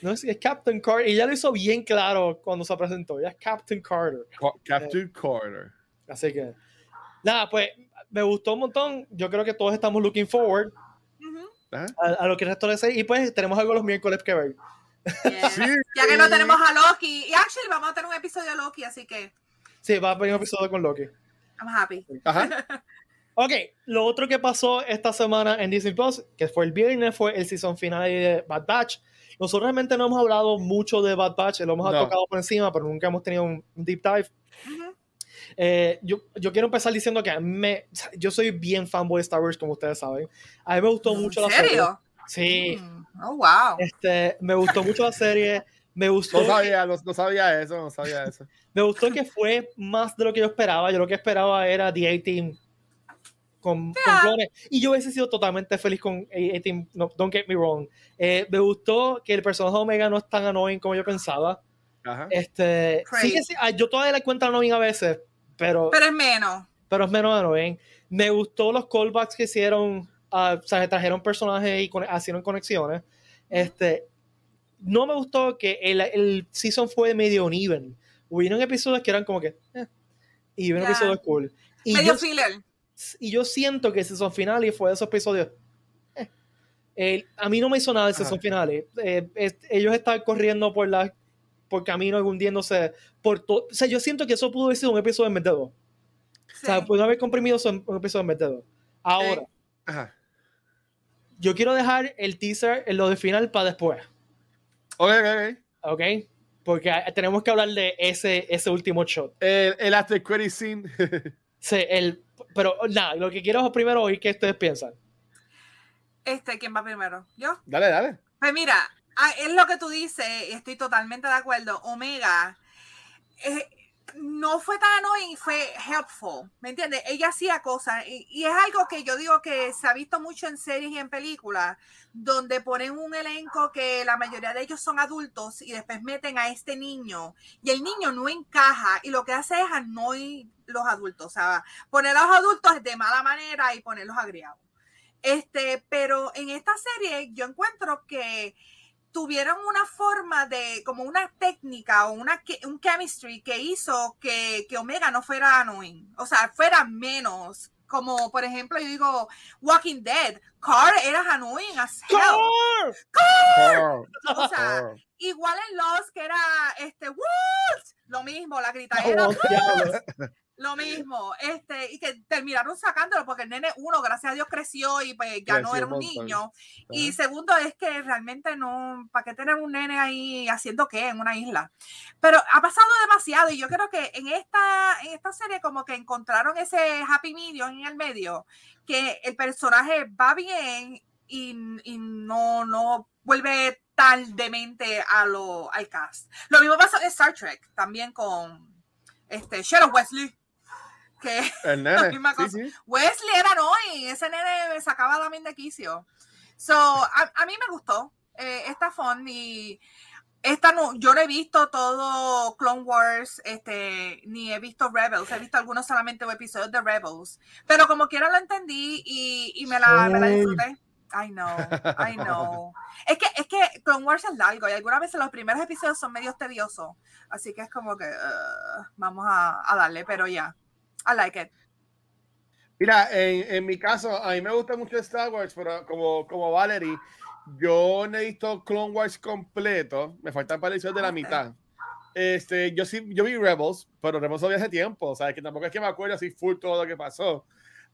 No es, es Captain Carter. Y ya lo hizo bien claro cuando se presentó. Ya es Captain Carter. Co- Captain Carter. Así que, nada, pues me gustó un montón. Yo creo que todos estamos looking forward A, a lo que resta de serie. Y pues tenemos algo los miércoles que ver. Yeah. Sí. Ya que no tenemos a Loki. Y actually vamos a tener un episodio de Loki, así que Sí, va a venir un episodio con Loki. I'm happy. Ajá. Ok, lo otro que pasó esta semana en Disney Plus, que fue el viernes, fue el season final de Bad Batch. Nosotros realmente no hemos hablado mucho de Bad Batch, lo hemos No. tocado por encima, pero nunca hemos tenido un deep dive. Ujú. Eh, yo, yo quiero empezar diciendo que a mí me, yo soy bien fanboy de Star Wars, como ustedes saben. A mí me gustó mucho ¿En la serie. serio? Sí, Mm. Oh, wow. este, me gustó mucho la serie. Me gustó, No sabía, no, no sabía eso, no sabía eso. me gustó que fue más de lo que yo esperaba. Yo lo que esperaba era The A-Team con, con Yeah. clones. Y yo hubiese sido totalmente feliz con A-Team. No, don't get me wrong. Eh, me gustó que el personaje de Omega no es tan annoying como yo pensaba. Ajá. Este, sí que sí, ah, yo todavía le encuentro annoying a veces, pero, Pero es menos. pero es menos annoying. Me gustó los callbacks que hicieron. ah, o sea, trajeron personajes y con- hicieron conexiones. Este, no me gustó que el, el season fue medio uneven. Hubieron episodios que eran como que. eh, y hubieron Ya. episodios cool. Y Medio yo, filler. y yo siento que el season final fue de esos episodios. eh. El- a mí no me hizo nada el season final. Eh, es- ellos están corriendo por la por camino hundiéndose por todo. O sea, yo siento que eso pudo haber sido un episodio en vez de dos. O sea, Sí. pudo haber comprimido eso en un episodio en vez de dos. Ahora, Ajá. yo quiero dejar el teaser en lo de final para después. Ok, ok, ok. ¿Ok? Porque ah, tenemos que hablar de ese, ese último shot. El, el after credit scene. Sí, el, pero nada, lo que quiero es primero oír qué ustedes piensan. Este, ¿quién va primero? ¿Yo? dale, dale. Pues mira, ah, es lo que tú dices, y estoy totalmente de acuerdo. Omega eh, no fue tan annoying, fue helpful, ¿me entiendes? Ella hacía cosas, y, y es algo que yo digo que se ha visto mucho en series y en películas, donde ponen un elenco que la mayoría de ellos son adultos y después meten a este niño, y el niño no encaja, y lo que hace es annoy los adultos, o sea, poner a los adultos de mala manera y ponerlos agriados. Este, pero en esta serie yo encuentro que tuvieron una forma de, como una técnica o una, un chemistry que hizo que, que Omega no fuera annoying, o sea, fuera menos. Como por ejemplo, yo digo Walking Dead, Carl era annoying as hell. Carl, O sea, Carl. igual en Lost que era este Woods, lo mismo, la gritadera, Oh. Lo mismo, este, y que terminaron sacándolo porque el nene, uno, gracias a Dios creció y pues ya no era un montón. niño. Y segundo es que realmente no, ¿para qué tener un nene ahí haciendo qué en una isla? Pero ha pasado demasiado y yo creo que en esta, en esta serie como que encontraron ese happy medium en el medio, que el personaje va bien y, y no, no vuelve tan demente a lo, al cast. Lo mismo pasa en Star Trek, también con, este, Sheriff Wesley. Que El la nene. misma Sí, cosa. sí. Wesley era annoying, ese nene me sacaba la mente de quicio. So, a, a mí me gustó eh, esta fun y esta no, yo no he visto todo Clone Wars, este, ni he visto Rebels, he visto algunos solamente episodios de Rebels, pero como quiera lo entendí y, y me, la, me la Sí. disfruté. I know, I know. Es que, es que Clone Wars es largo y algunas veces los primeros episodios son medio tediosos, así que es como que uh, vamos a, a darle, pero ya, I like it. Mira, en, en mi caso, a mí me gusta mucho Star Wars, pero como, como Valerie, yo visto Clone Wars completo, me faltan para de la mitad. Este, yo sí, yo vi Rebels, pero Rebels vi hace tiempo, o sea, que tampoco es que me acuerdo así full todo lo que pasó.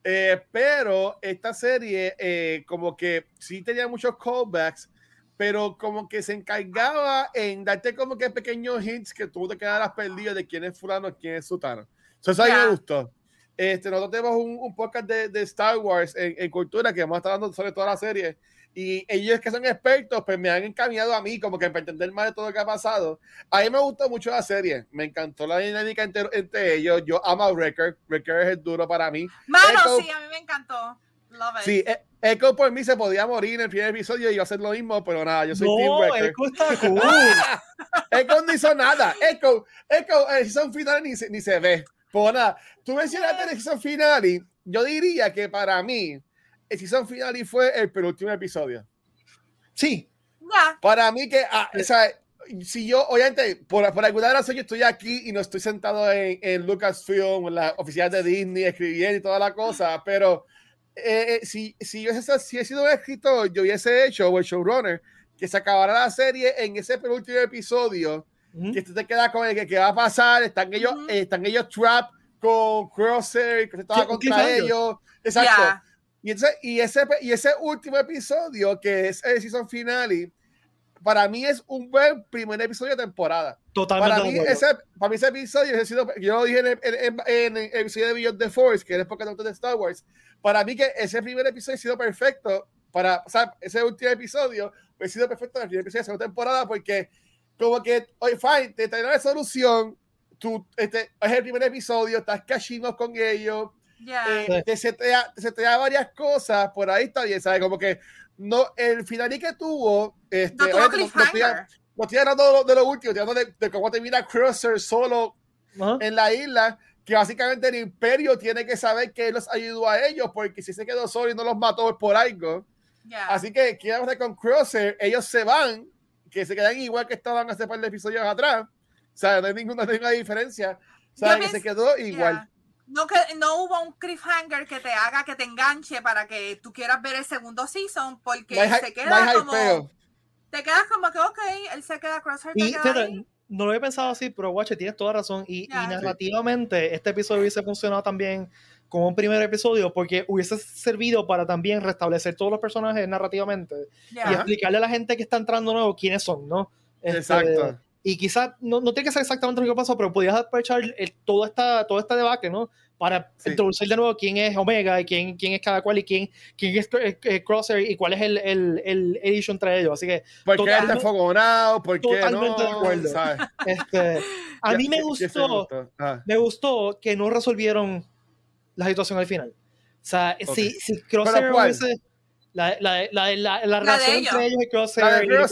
Eh, pero esta serie, eh, como que sí tenía muchos callbacks, pero como que se encargaba en darte como que pequeños hints que tú te quedaras perdido de quién es fulano, quién es sutano. So, eso a mí Ya. me gustó. Este, nosotros tenemos un, un podcast de, de Star Wars en, en cultura que vamos a estar hablando sobre toda la serie. Y ellos que son expertos, pues me han encaminado a mí como que para entender más de todo lo que ha pasado. A mí me gustó mucho la serie. Me encantó la dinámica entre, entre ellos. Yo amo a Wrecker. Wrecker es el duro para mí. Mano, Echo- sí, a mí me encantó. Love it. Sí, E- Echo por mí se podía morir en el primer episodio y yo hacer lo mismo, pero nada, yo soy Team No, Wrecker. Echo está cool. Echo no hizo nada. Echo, Echo, el season final ni se, ni se ve. Pues nada, tú mencionaste el season finale. Yo diría que para mí, el season finale fue el penúltimo episodio. Sí. Para mí que, ah, o sea, si yo, obviamente, por, por alguna razón yo estoy aquí y no estoy sentado en, en Lucasfilm, en la oficina de Disney, escribiendo y toda la cosa, pero eh, eh, si, si yo hubiese- si he sido un escritor, yo hubiese hecho, o el showrunner, que se acabara la serie en ese penúltimo episodio, Ujú. que tú te quedas con el que, ¿qué va a pasar, están ellos, Ujú. eh, están ellos trap con Crosshair, que estaba contra ellos, exacto. Ya. Y, entonces, y, ese, y ese último episodio, que es el season finale, para mí es un buen primer episodio de temporada. totalmente. Para mí, ese, para mí ese episodio, ese sido- yo lo dije en el, en, en- en el episodio de Beyond the Force, que es porque no de Star Wars, para mí que ese primer episodio ha sido perfecto, para, o sea, ese último episodio ha sido perfecto en el primer episodio de la segunda temporada, porque como que, oye, fine, te traen la solución, tú, este, es el primer episodio, estás cachimos con ellos, Ya. eh, te setea, te setea varias cosas, por ahí está bien, ¿sabes? Como que no, el final que tuvo, este, no tuvo obviamente, no- no estoy, no estoy hablando de lo, de lo último, estoy hablando de, de cómo termina Cruiser solo Ajá. en la isla, que básicamente el imperio tiene que saber que él los ayudó a ellos, porque si se quedó solo y no los mató es por algo. Ya. Así que, ¿qué vamos a hacer con Cruiser? Ellos se van, que se quedan igual que estaban hace par de episodios atrás. O sea, no hay ninguna, ninguna diferencia. O sea, Yo que se quedó igual. Ya. No, que, no hubo un cliffhanger que te haga que te enganche para que tú quieras ver el segundo season, porque No se queda no como. hypeo. Te quedas como que, ok, él se queda Crosshair. Y te queda ahí. no lo había pensado así, pero Watch, tienes toda razón. Y, y Ya. Sí. narrativamente, este episodio hubiese funcionado también como un primer episodio, porque hubiese servido para también restablecer todos los personajes narrativamente Ya. y explicarle a la gente que está entrando nuevo quiénes son, ¿no? Este, Exacto. Y quizás, no, no tiene que ser exactamente lo que pasó, pero podías aprovechar el, todo, esta, todo este debate, ¿no? Para Sí. introducir de nuevo quién es Omega y quién, quién es cada cual y quién, quién es eh, eh, Crosser y cuál es el, el, el, issue entre ellos. Así que, ¿Por qué está fogonado? ¿Por qué totalmente de no? acuerdo. ¿Sabes? este, a Ya- mí me gustó, Ah. me gustó que no resolvieron la situación al final. O sea, Ok. si, si Crosser ¿Pero cuál? hubiese... La, la, la, la, la relación ellos. entre ellos y Crosser. La de.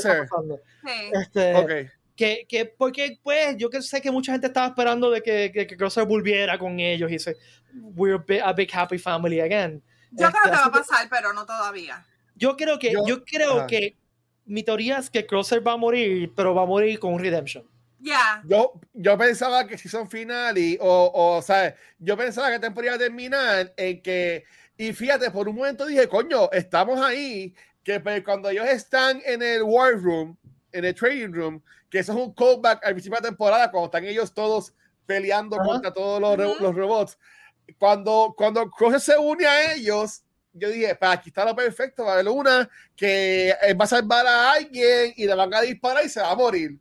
Sí. Este, Ok. que, que porque pues yo que sé que mucha gente estaba esperando de que, que, que Crosser volviera con ellos y dice we're a big, a big happy family again Yo Este, creo que va a pasar, pero no todavía. yo creo que Yo- yo, creo ajá. que mi teoría es que Crosser va a morir pero va a morir con un redemption Ya. Yo, yo pensaba que si son finales o, o, ¿sabes? Yo pensaba que temporada terminar en que, y fíjate, por un momento dije, coño, estamos ahí, que pues, cuando ellos están en el War Room, en el Trading Room, que eso es un callback al principio de la temporada, cuando están ellos todos peleando Ajá. contra todos los, ro- Ujú. los robots. Cuando, cuando Crusher se une a ellos, yo dije, para aquí está lo perfecto, va a haber una que eh, va a salvar a alguien y le van a disparar y se va a morir.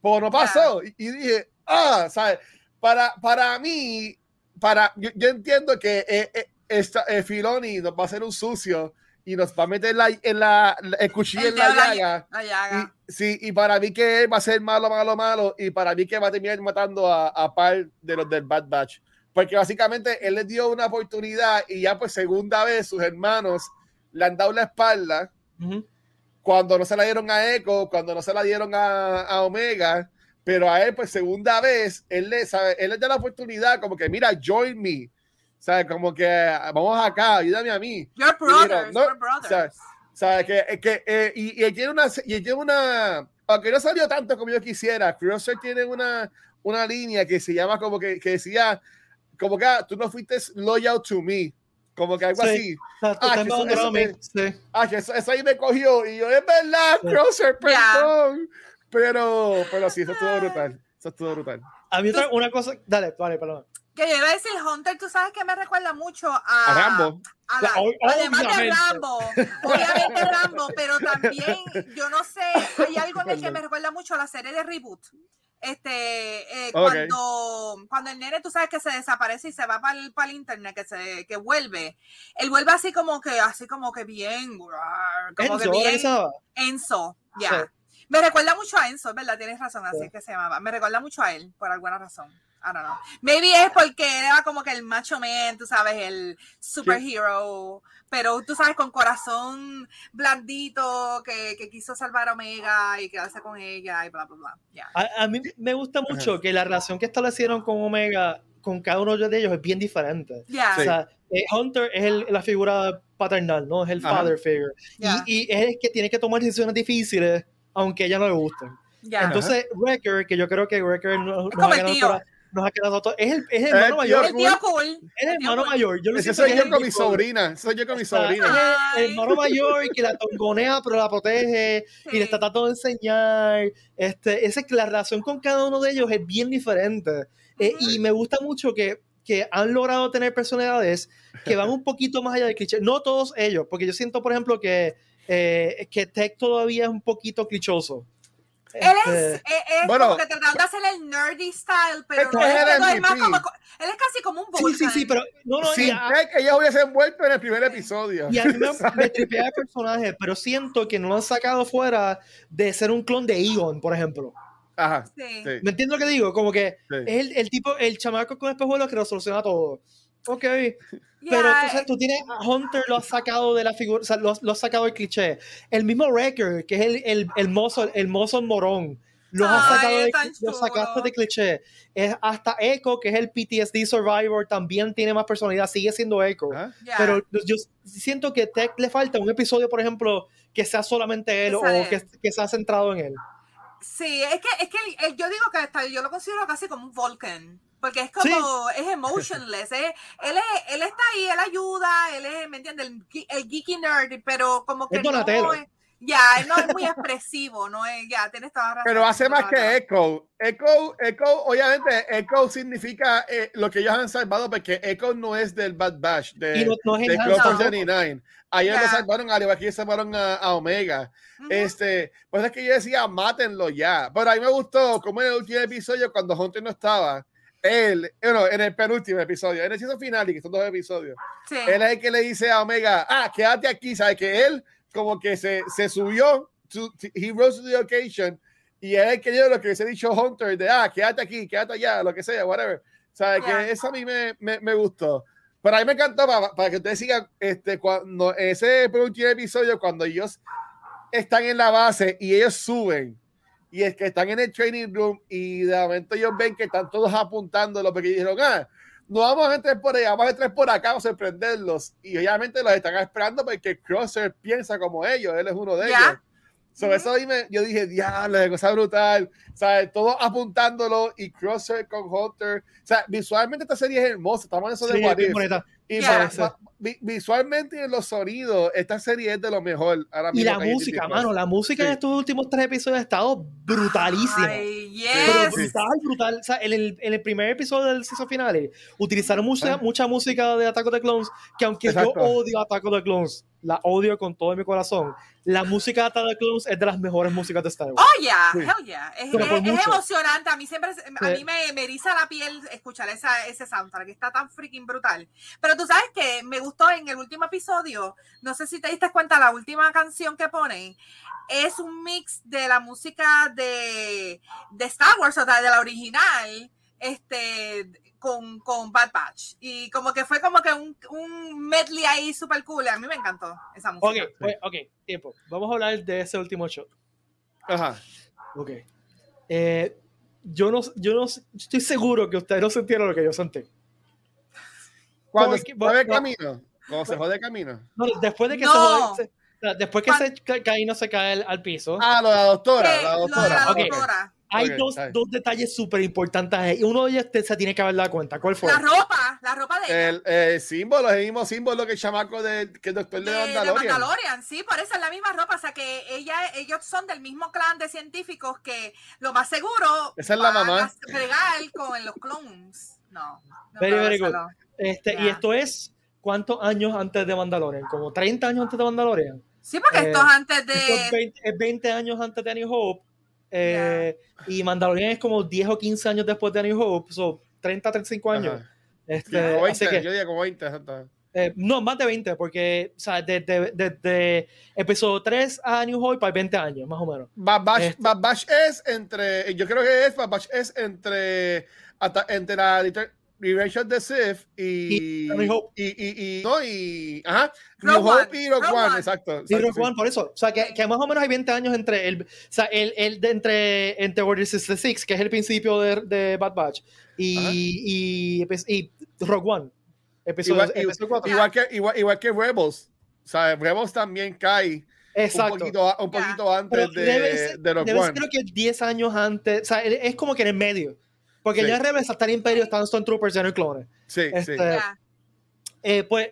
Pues no pasó. Y, y dije, ah, ¿sabes? Para, para mí, para, yo, yo entiendo que eh, eh, esta, eh, Filoni nos va a hacer un sucio y nos va a meter la, en la, el cuchillo en la la- llaga. la llaga. Y, sí, y para mí que él va a ser malo, malo, malo, y para mí que va a terminar matando a, a par de los del Bad Batch. Porque básicamente él les dio una oportunidad y ya pues segunda vez sus hermanos le han dado la espalda Ujú. Cuando no se la dieron a Echo, cuando no se la dieron a, a Omega, pero a él, pues segunda vez, él le, ¿sabe? él le da la oportunidad, como que, mira, join me, ¿sabes? Como que vamos acá, ayúdame a mí, Your brothers, no, your brothers. ¿sabes? ¿Sabes? Que, que, eh, y, y él tiene una, y él tiene una, aunque no salió tanto como yo quisiera, Crosser tiene una, una línea que se llama como que, que decía, como que ah, tú no fuiste loyal to me, como que algo Sí. así. Ah, estás que eso- eso Sí. Ah, que eso, eso ahí me cogió. Y yo, es verdad, Sí. Crosser, perdón. Pero, pero sí, eso estuvo brutal. Eso estuvo brutal. A mí otra, una cosa, dale, vale, perdón. Que yo iba a decir, Hunter, tú sabes que me recuerda mucho a, A Rambo. a la- O- además de. Rambo, obviamente Rambo, pero también, yo no sé, hay algo en el que me recuerda mucho a la serie de Reboot. Este, eh, cuando, cuando el nene, tú sabes que se desaparece y se va para el, para el internet, que se, que vuelve, él vuelve así como que, así como que bien, como que Enzo, ¿ahora bien? Enzo, ya. Me recuerda mucho a Enzo, ¿verdad? Tienes razón, así Sí. es que se llamaba. Me recuerda mucho a él, por alguna razón. I don't know. Maybe es porque era como que el macho man, tú sabes, el superhero, pero tú sabes, con corazón blandito, que, que quiso salvar a Omega y quedarse con ella y bla, bla, bla. Ya. A, a mí me gusta mucho que la relación que establecieron con Omega, con cada uno de ellos, es bien diferente. Ya. O sea, eh, Hunter es el- la figura paternal, ¿no? Es el Ajá. father figure. Y- es el que tiene que tomar decisiones difíciles, aunque a ella no le gusten. ya. Entonces, Wrecker, que yo creo que Wrecker nos, nos como el tío. toda- nos ha quedado todo- es el, es el hermano mayor. el tío cool. Es el hermano mayor. Yo lo Ese soy que yo es con mi sobrina. Ese soy yo con mi sobrina. es el hermano mayor que la tongonea pero la protege y le está tratando de enseñar. Este, esa que la relación con cada uno de ellos es bien diferente. Eh, y me gusta mucho que, que han logrado tener personalidades que van un poquito más allá del cliché. No todos ellos, porque yo siento, por ejemplo, que, eh, que Tech todavía es un poquito clichoso. Él Este, es, es, es Bueno. como que tratando de hacer el nerdy style, pero Este no es es, el es más como, él es casi como un sí, sí, sí, Vulcan. pero no, no, Sin Tech, ella hubiese envuelto en el primer episodio. Y a mí me, me tripea el personaje, pero siento que no lo han sacado fuera de ser un clon de Egon, por ejemplo. Ajá. Sí. Sí, ¿Me entiendes lo que digo? Como que sí. es el, el tipo, el chamaco con espejuelos que lo soluciona todo. Ok, pero entonces tú tienes a Hunter, lo has sacado de la figura, o sea, lo, lo has sacado del cliché. El mismo Wrecker, que es el, el, el mozo, el mozo morón, lo has Ay, sacado de, sacaste de cliché. Es hasta Echo, que es el PTSD survivor, también tiene más personalidad, sigue siendo Echo. Ya. Pero yo siento que Tech le falta un episodio, por ejemplo, que sea solamente él o sea que, él. que sea centrado en él. Sí, es que, es que yo digo que hasta yo lo considero casi como un Vulcan. Porque es como, es emotionless. es- él, es- él está ahí, él ayuda, él es, ¿me entiendes? El, el geeky nerd, pero como que Es Donatello. no es, ya, él no es muy expresivo, no es, ya, tienes toda la razón. Pero hace más que. Echo. Echo, Echo, obviamente, Echo significa eh, lo que ellos han salvado, porque Echo no es del Bad Bash, de, no, no de Club No. tampoco. 49. Ayer lo Ya. salvaron, al igual que salvaron a, a Omega. Ujú. Este, pues es que yo decía, mátenlo ya. Pero a mí me gustó, como en el último episodio, cuando Hunter no estaba, él, bueno, en el penúltimo episodio, en el season final, y que son dos episodios, Sí. él es el que le dice a Omega, ah, quédate aquí, ¿sabes? Que él como que se, se subió, to- to- he rose to the occasion, y él es el que dio lo que se ha dicho Hunter, de, ah, quédate aquí, quédate allá, lo que sea, whatever. ¿Sabes? Ya. Que eso a mí me, me, me gustó. Pero a mí me encantó, para, para que ustedes sigan, este, cuando ese penúltimo episodio, cuando ellos están en la base y ellos suben, y es que están en el training room y de momento ellos ven que están todos apuntándolo porque dijeron, ah, no vamos a entrar por allá, vamos a entrar por acá, vamos a sorprenderlos. Y obviamente los están esperando porque Crosser piensa como ellos, él es uno de Ya. ellos. Sobre Ujú. eso ahí me- yo dije, diablo, cosa brutal. O sea, todos apuntándolo y Crosser con Hunter. O sea, visualmente esta serie es hermosa. Estamos en eso Sí, de What If. bonita. Y Ya. va- va- vi- visualmente y en los sonidos, esta serie es de lo mejor. Ahora Y mismo la hay en música, mano, la música en Sí. estos últimos tres episodios ha estado brutalísima. Ay, Pero yes. brutal, brutal. O sea, en el, en el primer episodio del season finales utilizaron mucha, mucha música de Attack of the Clones, que aunque Exacto. yo odio Attack of the Clones, la odio con todo mi corazón, la música de Attack of the Clones es de las mejores músicas de Star Wars. Oh, yeah, Sí. hell yeah. Es, Pero es- es emocionante. A mí siempre, a Sí. mí me, me eriza la piel escuchar esa, ese soundtrack, que está tan freaking brutal. Pero tú sabes que me gustó en el último episodio, no sé si te diste cuenta, la última canción que ponen es un mix de la música de, de Star Wars, o sea, de la original, este, con, con Bad Batch. Y como que fue como que un, un medley ahí super cool. A mí me encantó esa música. Ok, pues, ok, tiempo. Vamos a hablar de ese último shot. Ajá. Ok. Eh, yo no, yo no estoy seguro que ustedes no sintieron lo que yo sentí. Cuando se jode bueno, camino. Cuando se jode camino. No, después de que No. se jode- después que se ca- Caíno se cae al, al piso, Ah, lo de la doctora. Eh, la lo de doctora. la hay dos, dos detalles súper importantes ahí. Uno de ellos te- se tiene que haber dado cuenta. ¿Cuál fue? La ropa, la ropa de ella. El eh, símbolo, el mismo símbolo que el chamaco de, que el doctor de, de, de Mandalorian. Mandalorian, sí, por eso es la misma ropa, o sea que ella, ellos son del mismo clan de científicos que lo más seguro Esa es la mamá. a con los clones. No. no Very, puedo very good. Este, Y Ya. esto es, ¿cuántos años antes de Mandalorian? ¿Como 30 años antes de Mandalorian? Sí, porque Eh, esto es antes Esto es de 20, es 20 años antes de A New Hope. eh, Y Mandalorian es como 10 o 15 años después de A New Hope. So, 30, 35 años. Este, Sí, como así 20, que, yo diría como 20, exacto. eh, no, más de 20, porque, o sea, desde desde episodio 3 a New Hope hay 20 años, más o menos. Bad Batch, Este- Bad Batch es entre, yo creo que es, Bad Batch es entre, hasta, entre la Revenge of the Sith y, Y Hope. y, y, y, no, y, ajá, Rogue New Hope One, y Rogue Rogue One, One. exacto. Sí, exacto, Rogue One, por eso. O sea, que, que más o menos hay 20 años entre el, o sea, el, el de entre, entre Order 66, que es el principio de, de Bad Batch, y, y, epi- y Rogue One. Episodio, Igual, episodio 4. igual, que, igual, igual que Rebels, o sea, Rebels también cae Exacto. un poquito, a- un poquito antes Pero de, ser, de Rogue debe ser One. creo que 10 años antes, o sea, él- es como que en el medio. Porque Sí. ya Rebels hasta el Imperio están Stormtroopers ya no hay clones. Sí, este, sí. ya. Eh, pues,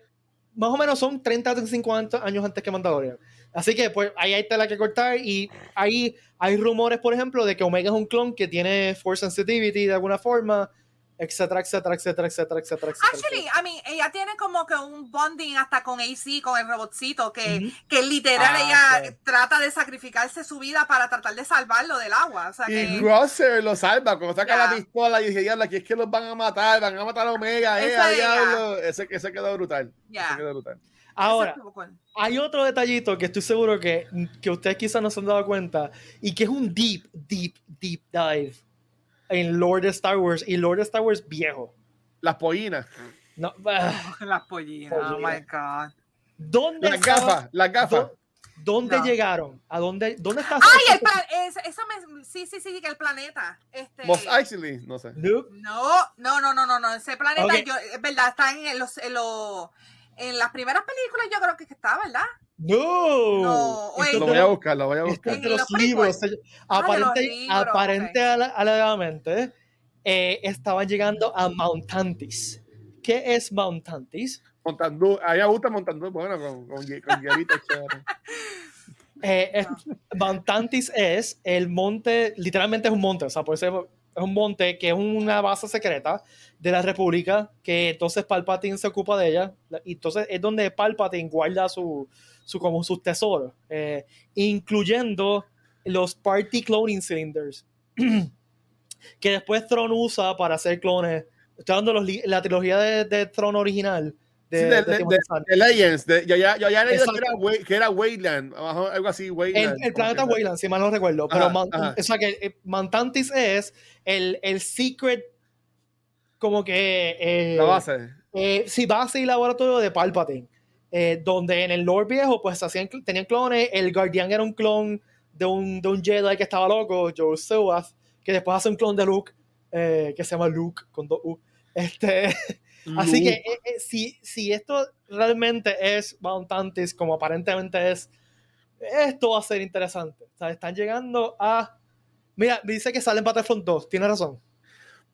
más o menos son 30 o 35 an- años antes que Mandalorian. Así que, pues, ahí hay tela que cortar y ahí hay rumores, por ejemplo, de que Omega es un clon que tiene Force Sensitivity de alguna forma, etcétera, etcétera, etcétera, etcétera, etcétera, etcétera. Actually, I mean, ella tiene como que un bonding hasta con AC, con el robotcito, que, Ujú. que literal Ah, ella trata de sacrificarse su vida para tratar de salvarlo del agua. O sea Y que, Grosser lo salva cuando saca Ya. la pistola y dice, diablo, aquí es que los van a matar, van a matar a Omega, eh, a diablo. Ese, ese quedó brutal. ya. Ese quedó brutal. Ahora, hay otro detallito que estoy seguro que, que ustedes quizás no se han dado cuenta y que es un deep, deep, deep dive en Lord Star Wars y Lord Star Wars viejo. Las pollinas, No, ah, Las pollinas, oh my God. ¿Dónde las gafas, las gafas. dó- ¿Dónde No. llegaron? ¿A dónde, dónde está? Ay, el plan, es- eso me, sí, sí, sí, que el planeta. Este, Mos Eisley, no sé. Nope. no, no, no, no, no, no, ese planeta, yo, es verdad, está en los, en los, en las primeras películas yo creo que está, ¿verdad? No. Oye, Lo voy a los- buscar, lo voy a buscar. de los los libros. Ah, de Aparente, los libros, aparente ok. ale- alegadamente, eh, estaban llegando a Mountantis. ¿Qué es Mountantis? Montandú, a me gusta Montandú, bueno, con, con, con chévere. Eh, es- Mountantis es el monte, literalmente es un monte, o sea, por eso es un monte que es una base secreta de la República, que entonces Palpatine se ocupa de ella, la- y entonces es donde Palpatine guarda su, su como sus tesoros, eh, incluyendo los Party Cloning Cylinders, que después Tron usa para hacer clones. Estoy li- la trilogía de, de Tron original. De, Sí, de- de de- Legends, yo ya, yo ya que era, que era Wayland, algo así, El, Wayland. el planeta como que- Wayland, si mal no recuerdo. Pero Ajá, Man- ajá. o sea que eh, Mantantis es el, el secret, como que. Eh, La base. eh, sí, base y laboratorio de Palpatine. eh, donde en el lore viejo, pues hacían, tenían clones. El Guardián era un clon de un, de un Jedi que estaba loco, Joe Sewath, que después hace un clon de Luke, eh, que se llama Luke con dos U. Este, Así que eh, eh, si, si esto realmente es Mountantis, como aparentemente es, esto va a ser interesante. O sea, están llegando a. Mira, dice que sale en Battlefront 2, tiene razón.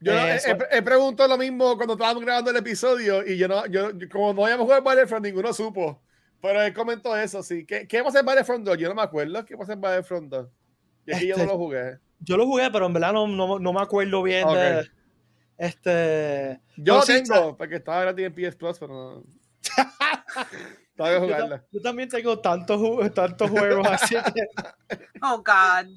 Yo Eh, he, he- preguntado lo mismo cuando estábamos grabando el episodio y yo no, yo, como no habíamos jugado Battlefront, ninguno supo. Pero él comentó eso, sí. ¿Qué, qué pasa en Battlefront 2? Yo no me acuerdo. ¿Qué pasa en Battlefront 2? Y es que yo no Este- lo jugué. Yo lo jugué, pero en verdad no, no, no me acuerdo bien Ok. de. Este. Yo no, lo sí, tengo, porque estaba gratis en PS Plus, pero no. Yo, yo también tengo tantos, ju- tantos juegos así que. Oh, God.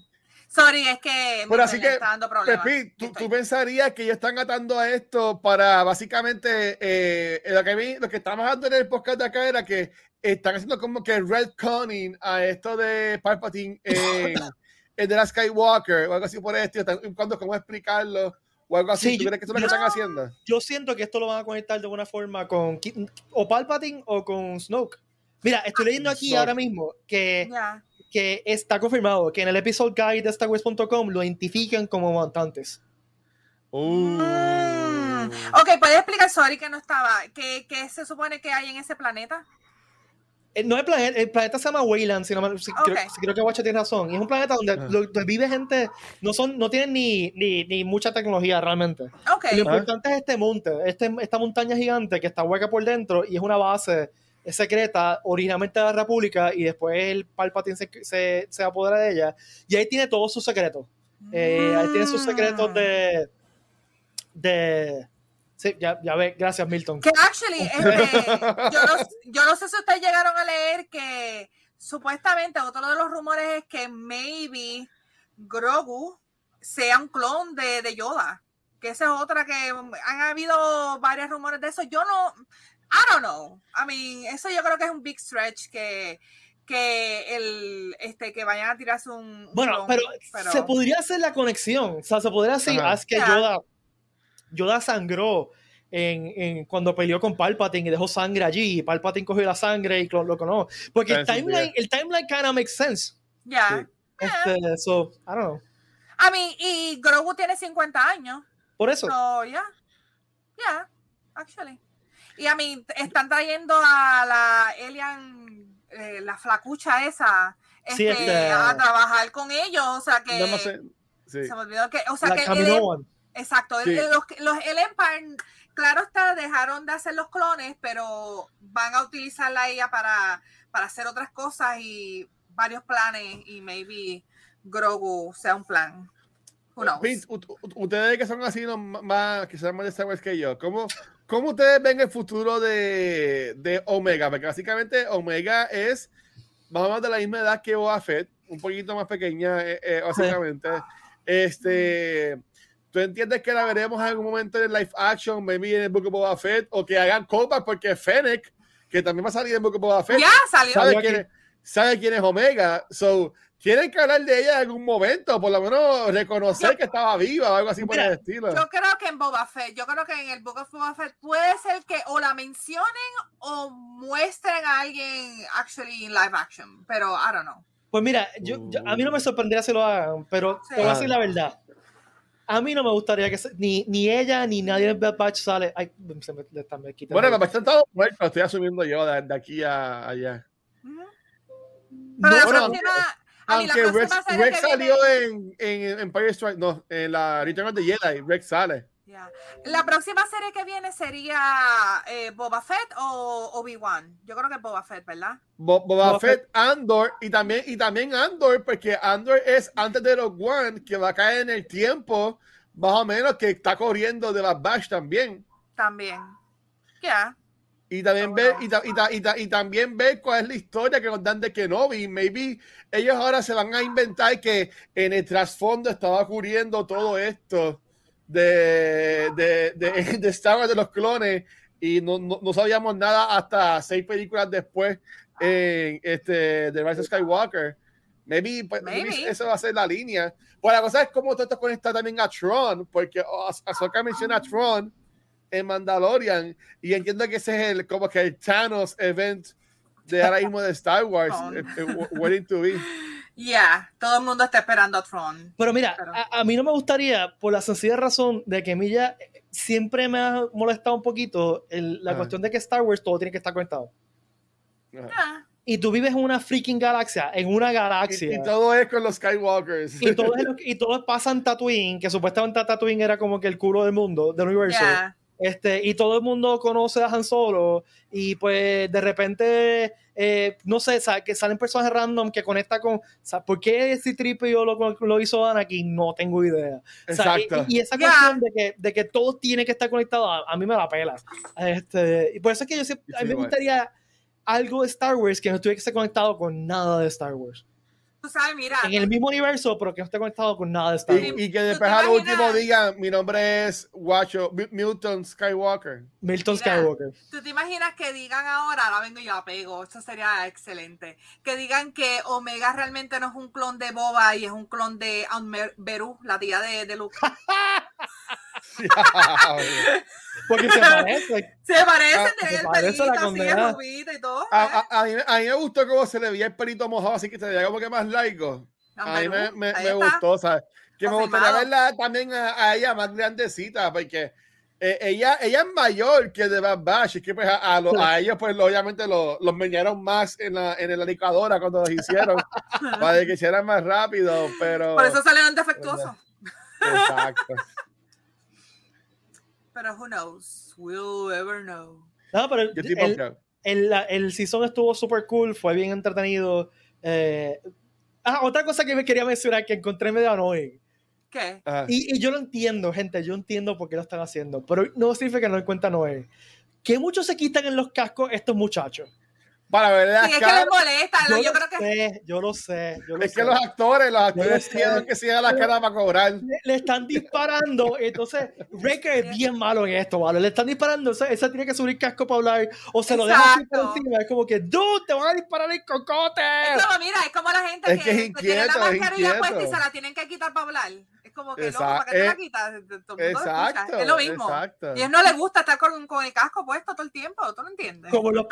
Sorry, es que Pero así que, está dando problemas. Pepi, ¿tú, tú pensarías que ellos están atando a esto para básicamente eh, lo, que vi- lo que estábamos hablando en el podcast de acá era que están haciendo como que redconning a esto de Palpatine en, en The Last Skywalker o algo así por esto. Están buscando cómo explicarlo o algo así. Sí, ¿Tú yo- crees que eso es lo que están haciendo? Yo siento que esto lo van a conectar de alguna forma con o Palpatine o con Snoke. Mira, estoy leyendo aquí Snoke. ahora mismo que, que está confirmado que en el episode guide de StarWars.com lo identifican como montantes. Uh. Mm. Ok, ¿puedes explicar, sorry, que no estaba? ¿Qué, qué se supone que hay en ese planeta? Eh, No el planeta, el planeta se llama Wayland, si, no me- si creo, Ok. si creo que Watcher tiene razón. Y es un planeta donde, Ah. lo- donde vive gente, no son, no tienen ni, ni, ni mucha tecnología realmente. Y lo importante es este monte, este, esta montaña gigante que está hueca por dentro y es una base secreta originalmente de la República y después el Palpatine se, se, se apodera de ella y ahí tiene todos sus secretos. Eh, ahí tiene sus secretos Mm. de... de sí, ya, ya ve, gracias Milton. Que actually, este, yo, no, yo no sé si ustedes llegaron a leer que supuestamente otro de los rumores es que maybe Grogu sea un clon de, de Yoda. Que esa es otra que han habido varios rumores de eso. Yo no, I don't know. I mean, eso yo creo que es un big stretch que, que el este que vayan a tirarse un, un Bueno, clon, pero, se podría hacer la conexión. O sea, se podría decir, ah, es que. Yoda, Yoda sangró en, en- cuando peleó con Palpatine y dejó sangre allí. Y Palpatine cogió la sangre y lo, lo conoce. Porque el timeline, el timeline kind of makes sense. Ya. Este, so, I don't know. I mean, y Grogu tiene 50 años. Por eso. So, yeah. Yeah, actually. Y a mí, están trayendo a la Elian, eh, la flacucha esa, Sí, este, este- a trabajar con ellos. O sea que. No, no sé. Sí. Se me olvidó que. O sea la que. Exacto. Sí. el- los, los, el Empire, claro está, dejaron de hacer los clones, pero van a utilizarla a ella para, para hacer otras cosas y varios planes. Y maybe Grogu sea un plan. Who knows? Vince, ustedes que son así no, más, que son más de Star Wars que yo, ¿cómo, cómo ustedes ven el futuro de, de Omega? Porque básicamente Omega es más o menos de la misma edad que Boba Fett, un poquito más pequeña, eh, eh, básicamente. Este, ¿Tú entiendes que la veremos en algún momento en live action, maybe en el Book of Boba Fett, o que hagan callback porque Fennec, que también va a salir en Book of Boba Fett, Ya salió. sabe quién, es, sabe quién es Omega. So, tienen que hablar de ella en algún momento, por lo menos reconocer Yo- que estaba viva o algo así por Mira, el estilo. Yo creo que en Boba Fett, yo creo que en el Book of Boba Fett puede ser que o la mencionen o muestren a alguien actually in live action, pero I don't know. Pues mira, yo, yo- a mí no me sorprendería si lo hagan, pero Sí. te voy a decir la verdad. A mí no me gustaría que se- ni, ni ella ni nadie del Bad Batch sale. Ay, se me, está- me quitan bueno, me están todos muertos, estoy asumiendo yo de, de aquí a allá. No, Pero la bueno, próxima, la Aunque Rex, salió viene- en, en Empire Strike, no, en la Return of the Jedi, Rex sale. Ya. La próxima serie que viene sería eh, Boba Fett o Obi-Wan. Yo creo que es Boba Fett, ¿verdad? Bo- Boba Boba Fett, Andor y también, y también Andor, porque Andor es antes de Rogue One, que va a caer en el tiempo, más o menos, que está corriendo de las Bash también. También. Ya. Y también Oh, ver, no. y, ta- y ta- y ta- y también ver cuál es la historia que nos dan de Kenobi. Maybe ellos ahora se van a inventar que en el trasfondo estaba ocurriendo todo esto de, de, de, de Star Wars de los clones y no, no, no sabíamos nada hasta seis películas después en este The Rise of Skywalker. Maybe, pues, maybe eso va a ser la línea. Pues la cosa es cómo todo esto conecta también a Tron, porque Ahsoka menciona a Tron en Mandalorian y entiendo que ese es el como que el Thanos event de ahora mismo de Star Wars Oh. eh, eh, waiting to be Ya. Todo el mundo está esperando a Tron. Pero mira, Pero- a, a mí no me gustaría, por la sencilla razón de que a mí ya eh, siempre me ha molestado un poquito el- la cuestión de que Star Wars todo tiene que estar conectado. Ah, Y tú vives en una freaking galaxia, en una galaxia. y, y todo es con los Skywalkers Y todo, es y todo pasa en Tatooine, que supuestamente Tatooine era como que el culo del mundo, del universo. Este, y todo el mundo conoce a Han Solo. Y pues de repente, eh, no sé, sa- que salen personajes random que conecta con. sa- ¿Por qué ese tripio lo, lo hizo Anakin? No tengo idea. O sea, y- exacto y, esa cuestión de que, de que todo tiene que estar conectado, a, a mí me la pela. Este, y por eso es que yo siempre, a mí me gustaría algo de Star Wars que no tuviera que estar conectado con nada de Star Wars. Tú tú sabes, mira. en el mismo universo, pero que no esté conectado con nada de Star Y, Wars. y que ¿Tú después al último digan, mi nombre es Guacho, Mi- Milton Skywalker. Milton Mira. Skywalker. ¿Tú te imaginas que digan ahora, ahora vengo y yo la pego, eso sería excelente, que digan que Omega realmente no es un clon de Boba y es un clon de Aunt Beru, la tía de, de Luke. Porque se parece. Se parece, Ah, tiene se el parece a la pelito así, condena. y todo. a, ¿eh? a- a mí, a mí me gustó cómo se le veía el pelito mojado, así que se veía como que más largo. Aunt A mí me, me, me gustó, ¿sabes? Que me gustaría Confirmado. verla también a, a ella más grandecita, porque eh, ella, ella es mayor que de Bad Batch, y que pues a, a, lo- a ellos pues obviamente lo- los meñaron más en la, en la licuadora cuando los hicieron, para que hicieran más rápido, pero... Por eso salieron defectuosos. Exacto. Pero who knows? We'll ever know. No, pero Yo el, el, la- el season estuvo super cool, fue bien entretenido. Eh, ah, otra cosa que me quería mencionar que encontré medio annoying. ¿Qué? Ajá. Y, y yo lo entiendo, gente, yo entiendo por qué lo están haciendo, pero no significa que no encuentra Noé. Que muchos se quitan en los cascos estos muchachos. Para ver las Sí, es que caras. les molesta. Yo, Yo, lo creo que. sé, yo lo sé, yo lo Es sé. que los actores, los actores tienen que se la cara para cobrar. le, le están disparando, entonces Wrecker es bien malo en esto, ¿vale? Le están disparando, ese tiene que subir casco para hablar, o se lo deja así por encima, es como que, dude, te van a disparar el cocote. Es como, mira, es como la gente Es que es que, tiene la inquieto, mascarilla puesta y inquieto. se la tienen que quitar para hablar. Como que no, Exacto. ¿para qué te la quitas? Todo el mundo escucha. Exacto. Es lo mismo. Exacto. Y a él no le gusta estar con, con el casco puesto todo el tiempo, ¿tú lo entiendes? Como los,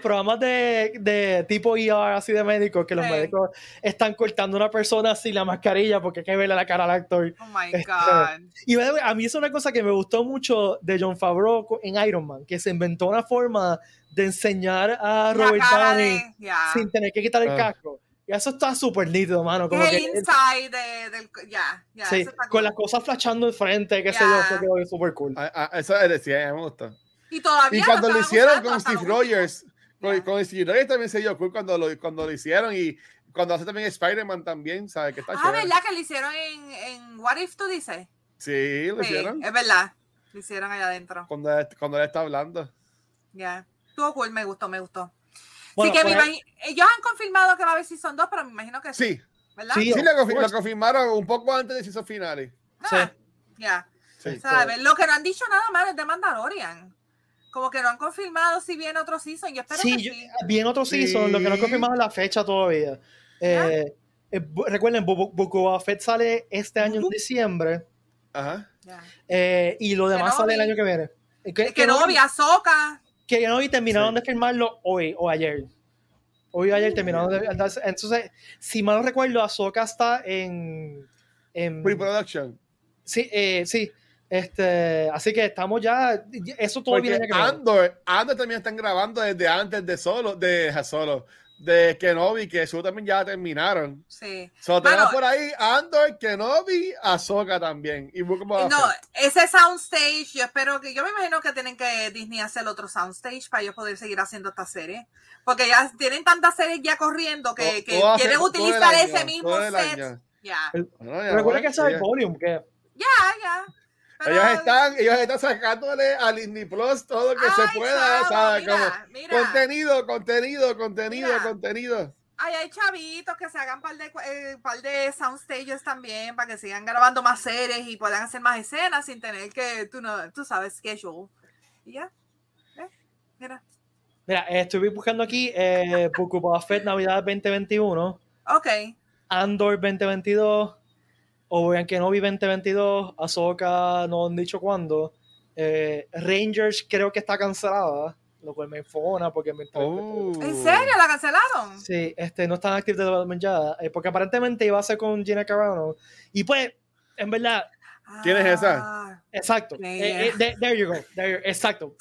programas de, de tipo ER, así de médicos, que los Sí. médicos están cortando a una persona sin la mascarilla porque hay que verle la cara al actor. Oh my Este, God. Y a mí es una cosa que me gustó mucho de John Favreau en Iron Man, que se inventó una forma de enseñar a Robert Downey sin tener que quitar el Ah. casco. Y eso está súper nítido, mano. Como Es que el inside de, del. Ya, ya. sí, eso está con cool. las cosas flashando enfrente, qué sé Ya. yo, eso quedó súper cool. Ah, ah, eso es decía, me gustó. Y todavía. Y cuando lo hicieron con Steve. Rogers, con, con Steve Rogers también se dio cool cuando lo, cuando lo hicieron y cuando hace también Spider-Man también, ¿sabes? Que está Ah, chévere. ¿verdad que lo hicieron en, en What If tú dices? Sí, lo Sí, hicieron. es verdad. Lo hicieron allá adentro. Cuando, cuando él está hablando. Ya. Estuvo cool, me gustó, me gustó. Bueno, sí que me imagi- ellos han confirmado que va a haber Season 2, pero me imagino que sí, Sí, ¿verdad? Sí, sí, lo, lo confirmaron un poco antes de esos finales. Ah, Ya. Sí. ¿Sabes? Lo que no han dicho nada más es de Mandalorian. Como que no han confirmado si viene otro season. Yo espero Sí, que yo- sí. bien otro season, lo que no Sí. confirmamos la fecha todavía. Eh, eh, recuerden, Boba Fett sale este año en diciembre Ajá. Ya. eh, y lo demás sale el Kenobi. año que viene. Que, no, vi Ahsoka. Que no terminaron Sí. de filmarlo hoy o ayer. Hoy o ayer terminaron de Entonces, si mal no recuerdo, Ahsoka está en. en Pre-production. sí, eh, sí. Este, así que estamos ya. Eso todo viene. Andor, Andor también están grabando desde antes de solo, de solo, de Kenobi, que eso también ya terminaron. Sí. So, tenemos por ahí Andor, Kenobi, Ahsoka también. Y Book of No, Fett. ese soundstage, yo espero que, yo me imagino que tienen que Disney hacer otro soundstage para ellos poder seguir haciendo esta serie. Porque ya tienen tantas series ya corriendo que, Todo- que todo hace- quieren utilizar año, ese mismo set. Ya, Bueno, ya, Recuerda bueno, que ese es el volume, que. ya, ya. Pero- Ellos están, ellos están sacándole a Disney Plus todo lo que Ay, se pueda, chavo, ¿sabes? mira, Como mira. contenido, contenido, contenido, Mira. contenido. Ay, hay chavitos que se hagan par de, eh, par de soundstages también para que sigan grabando más series y puedan hacer más escenas sin tener que, tú, no, tú sabes, schedule. Y ya. ¿Eh? Mira. Mira, eh, estoy buscando aquí eh, Book Navidad 2021, Ok. Andor 2022, Obi-Wan Kenobi 2022, Ahsoka no han dicho cuándo, eh, Rangers creo que está cancelada, lo cual me enfona porque me Oh. ¿En serio? ¿La cancelaron? Sí, este, no está en Active Development ya, eh, porque aparentemente iba a ser con Gina Carano, y pues, en verdad, ¿Quién es esa? Ah, exacto, Yeah. eh, eh, there, there you go, there you- exacto,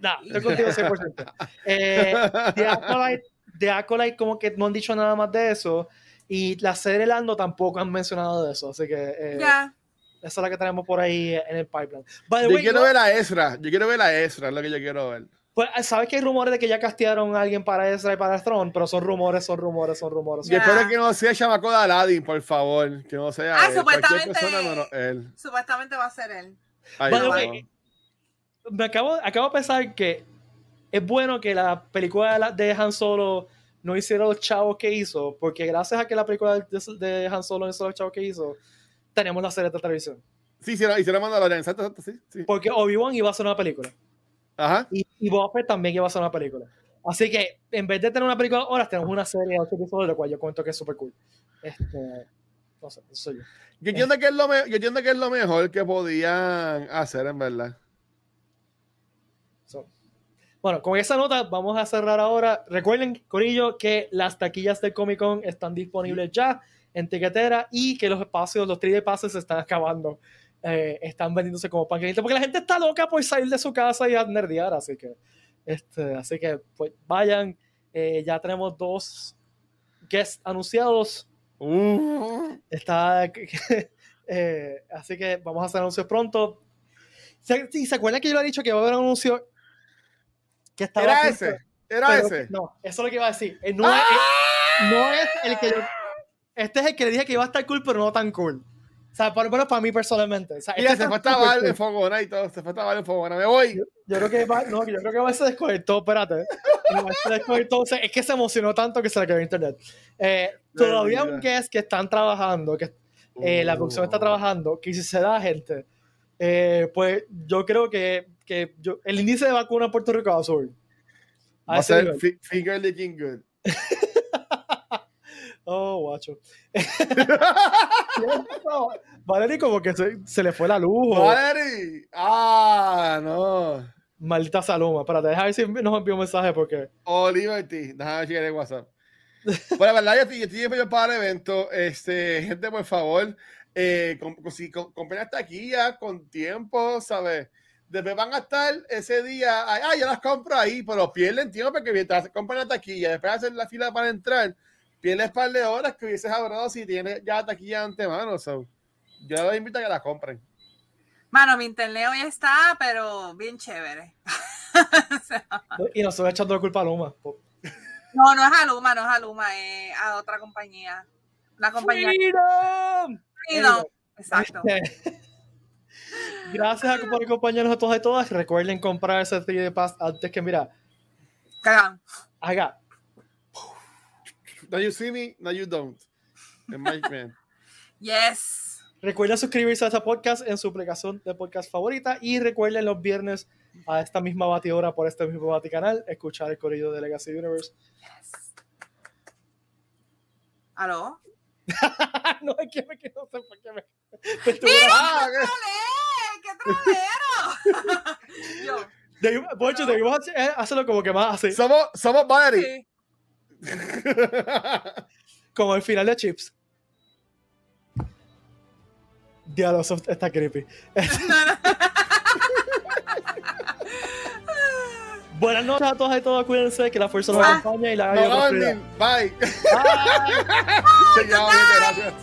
Nah, estoy contigo 100%. Eh, The Acolyte, The Acolyte como que no han dicho nada más de eso. Y la serie Lando tampoco han mencionado de eso. Así que eh, Ya. esa es la que tenemos por ahí en el pipeline. By the Yo way, quiero yo- ver a Ezra, yo quiero ver a Ezra, es lo que yo quiero ver. pues, ¿sabes que hay rumores de que ya castearon a alguien para Ezra y para Throne? Pero son rumores, son rumores, son rumores. son espero que no sea chamaco de Aladdin, por favor, que no sea Ah, él, supuestamente- persona menos él. Supuestamente va a ser él. Ay, By the no. way, Me acabo, acabo de pensar que es bueno que la película de, la- de Han Solo no hiciera los chavos que hizo, porque gracias a que la película de, de Han Solo hizo los chavos que hizo, tenemos la serie de televisión. Sí, hicieron, hicieron Mandalorian, exacto, exacto, sí. sí. Porque Obi-Wan iba a ser una película. Ajá. Y, y Boba Fett también iba a ser una película. Así que en vez de tener una película ahora, tenemos una serie de ocho episodios, lo cual yo cuento que es súper cool. Este, no sé, eso soy yo. Yo entiendo, que es lo me- yo entiendo que es lo mejor que podían hacer, en verdad. Bueno, con esa nota vamos a cerrar ahora. Recuerden, Corillo, que las taquillas del Comic Con están disponibles ya en tiquetera y que los espacios, los 3D passes se están acabando. Eh, están vendiéndose como pan porque la gente está loca por salir de su casa y a nerdear, así que, este, así que pues vayan. Eh, ya tenemos dos guests anunciados. Uh, Está, eh, así que vamos a hacer anuncios pronto. ¿Se, ¿se acuerdan que yo le he dicho que va a haber un anuncio que estaba era a ese, era ese. No, eso es lo que iba a decir. Eh, No, es, ¡Ah! no es el que yo. Este es el que le dije que iba a estar cool, pero no tan cool. O sea, por lo menos para mí personalmente. O sea, Mira, este se fue a tabar cool. Fogona y todo. Se fue a tabar en Fogona. Me voy. Yo creo que va, no, yo creo que va a se desconectó, espérate. Igual se desconectó, o sea, es que se emocionó tanto que se le quedó internet. Eh, todavía un guest que están trabajando, que eh, la producción está Uh. trabajando, que si se da gente, eh, pues yo creo que, que yo, el índice de vacuna en Puerto Rico va a subir. Va A a ese ser finger licking good. Oh, guacho. Valerie como que se, se le fue la luz. Valerie. Ah, no. Maldita Saloma. Espérate, deja ver si nos envió un mensaje porque... Oh, Liberty. Déjame chequear el WhatsApp. Bueno, la verdad, yo estoy, yo estoy para el evento. Este, gente, por favor, eh, si com- compren hasta aquí ya con tiempo, ¿sabes? Después van a estar ese día, ay, ah, yo las compro ahí, pero pierden tiempo porque mientras compran la taquilla, después hacen la fila para entrar, pierdes un par de horas que hubieses ahorrado si tienes ya la taquilla de antemano. So. Yo les invito a que la compren. Mano, mi internet hoy está, pero bien chévere. O sea, Y nos estoy echando la culpa a Luma. no, no es a Luma, no es a Luma, es a otra compañía. La compañía. ¡Freedom! Freedom. Exacto. Gracias por acompañarnos a todos y todas. Recuerden comprar ese 3D Pass antes que, mira, Cagan. haga. Now you see me, now you don't. En Mike Man. Yes. Recuerden suscribirse a este podcast en su aplicación de podcast favorita y recuerden los viernes a esta misma batidora por este mismo baticanal escuchar el corrido de Legacy Universe. yes. ¿Aló? no, es que me quedo sé por qué me, me estuve- Ah, ¡Qué trolero! Yo. Debimos- Bocho, debimos hacer- eh, hacerlo como que más así, somos, somos Valerie. Sí. como el final de Chips. Diablo, eso está creepy. Buenas noches a todas y todos, cuídense, que la fuerza nos Ah. acompañe y la No, haya prosperidad. Gandhi, bye. Bye. Gente, gracias.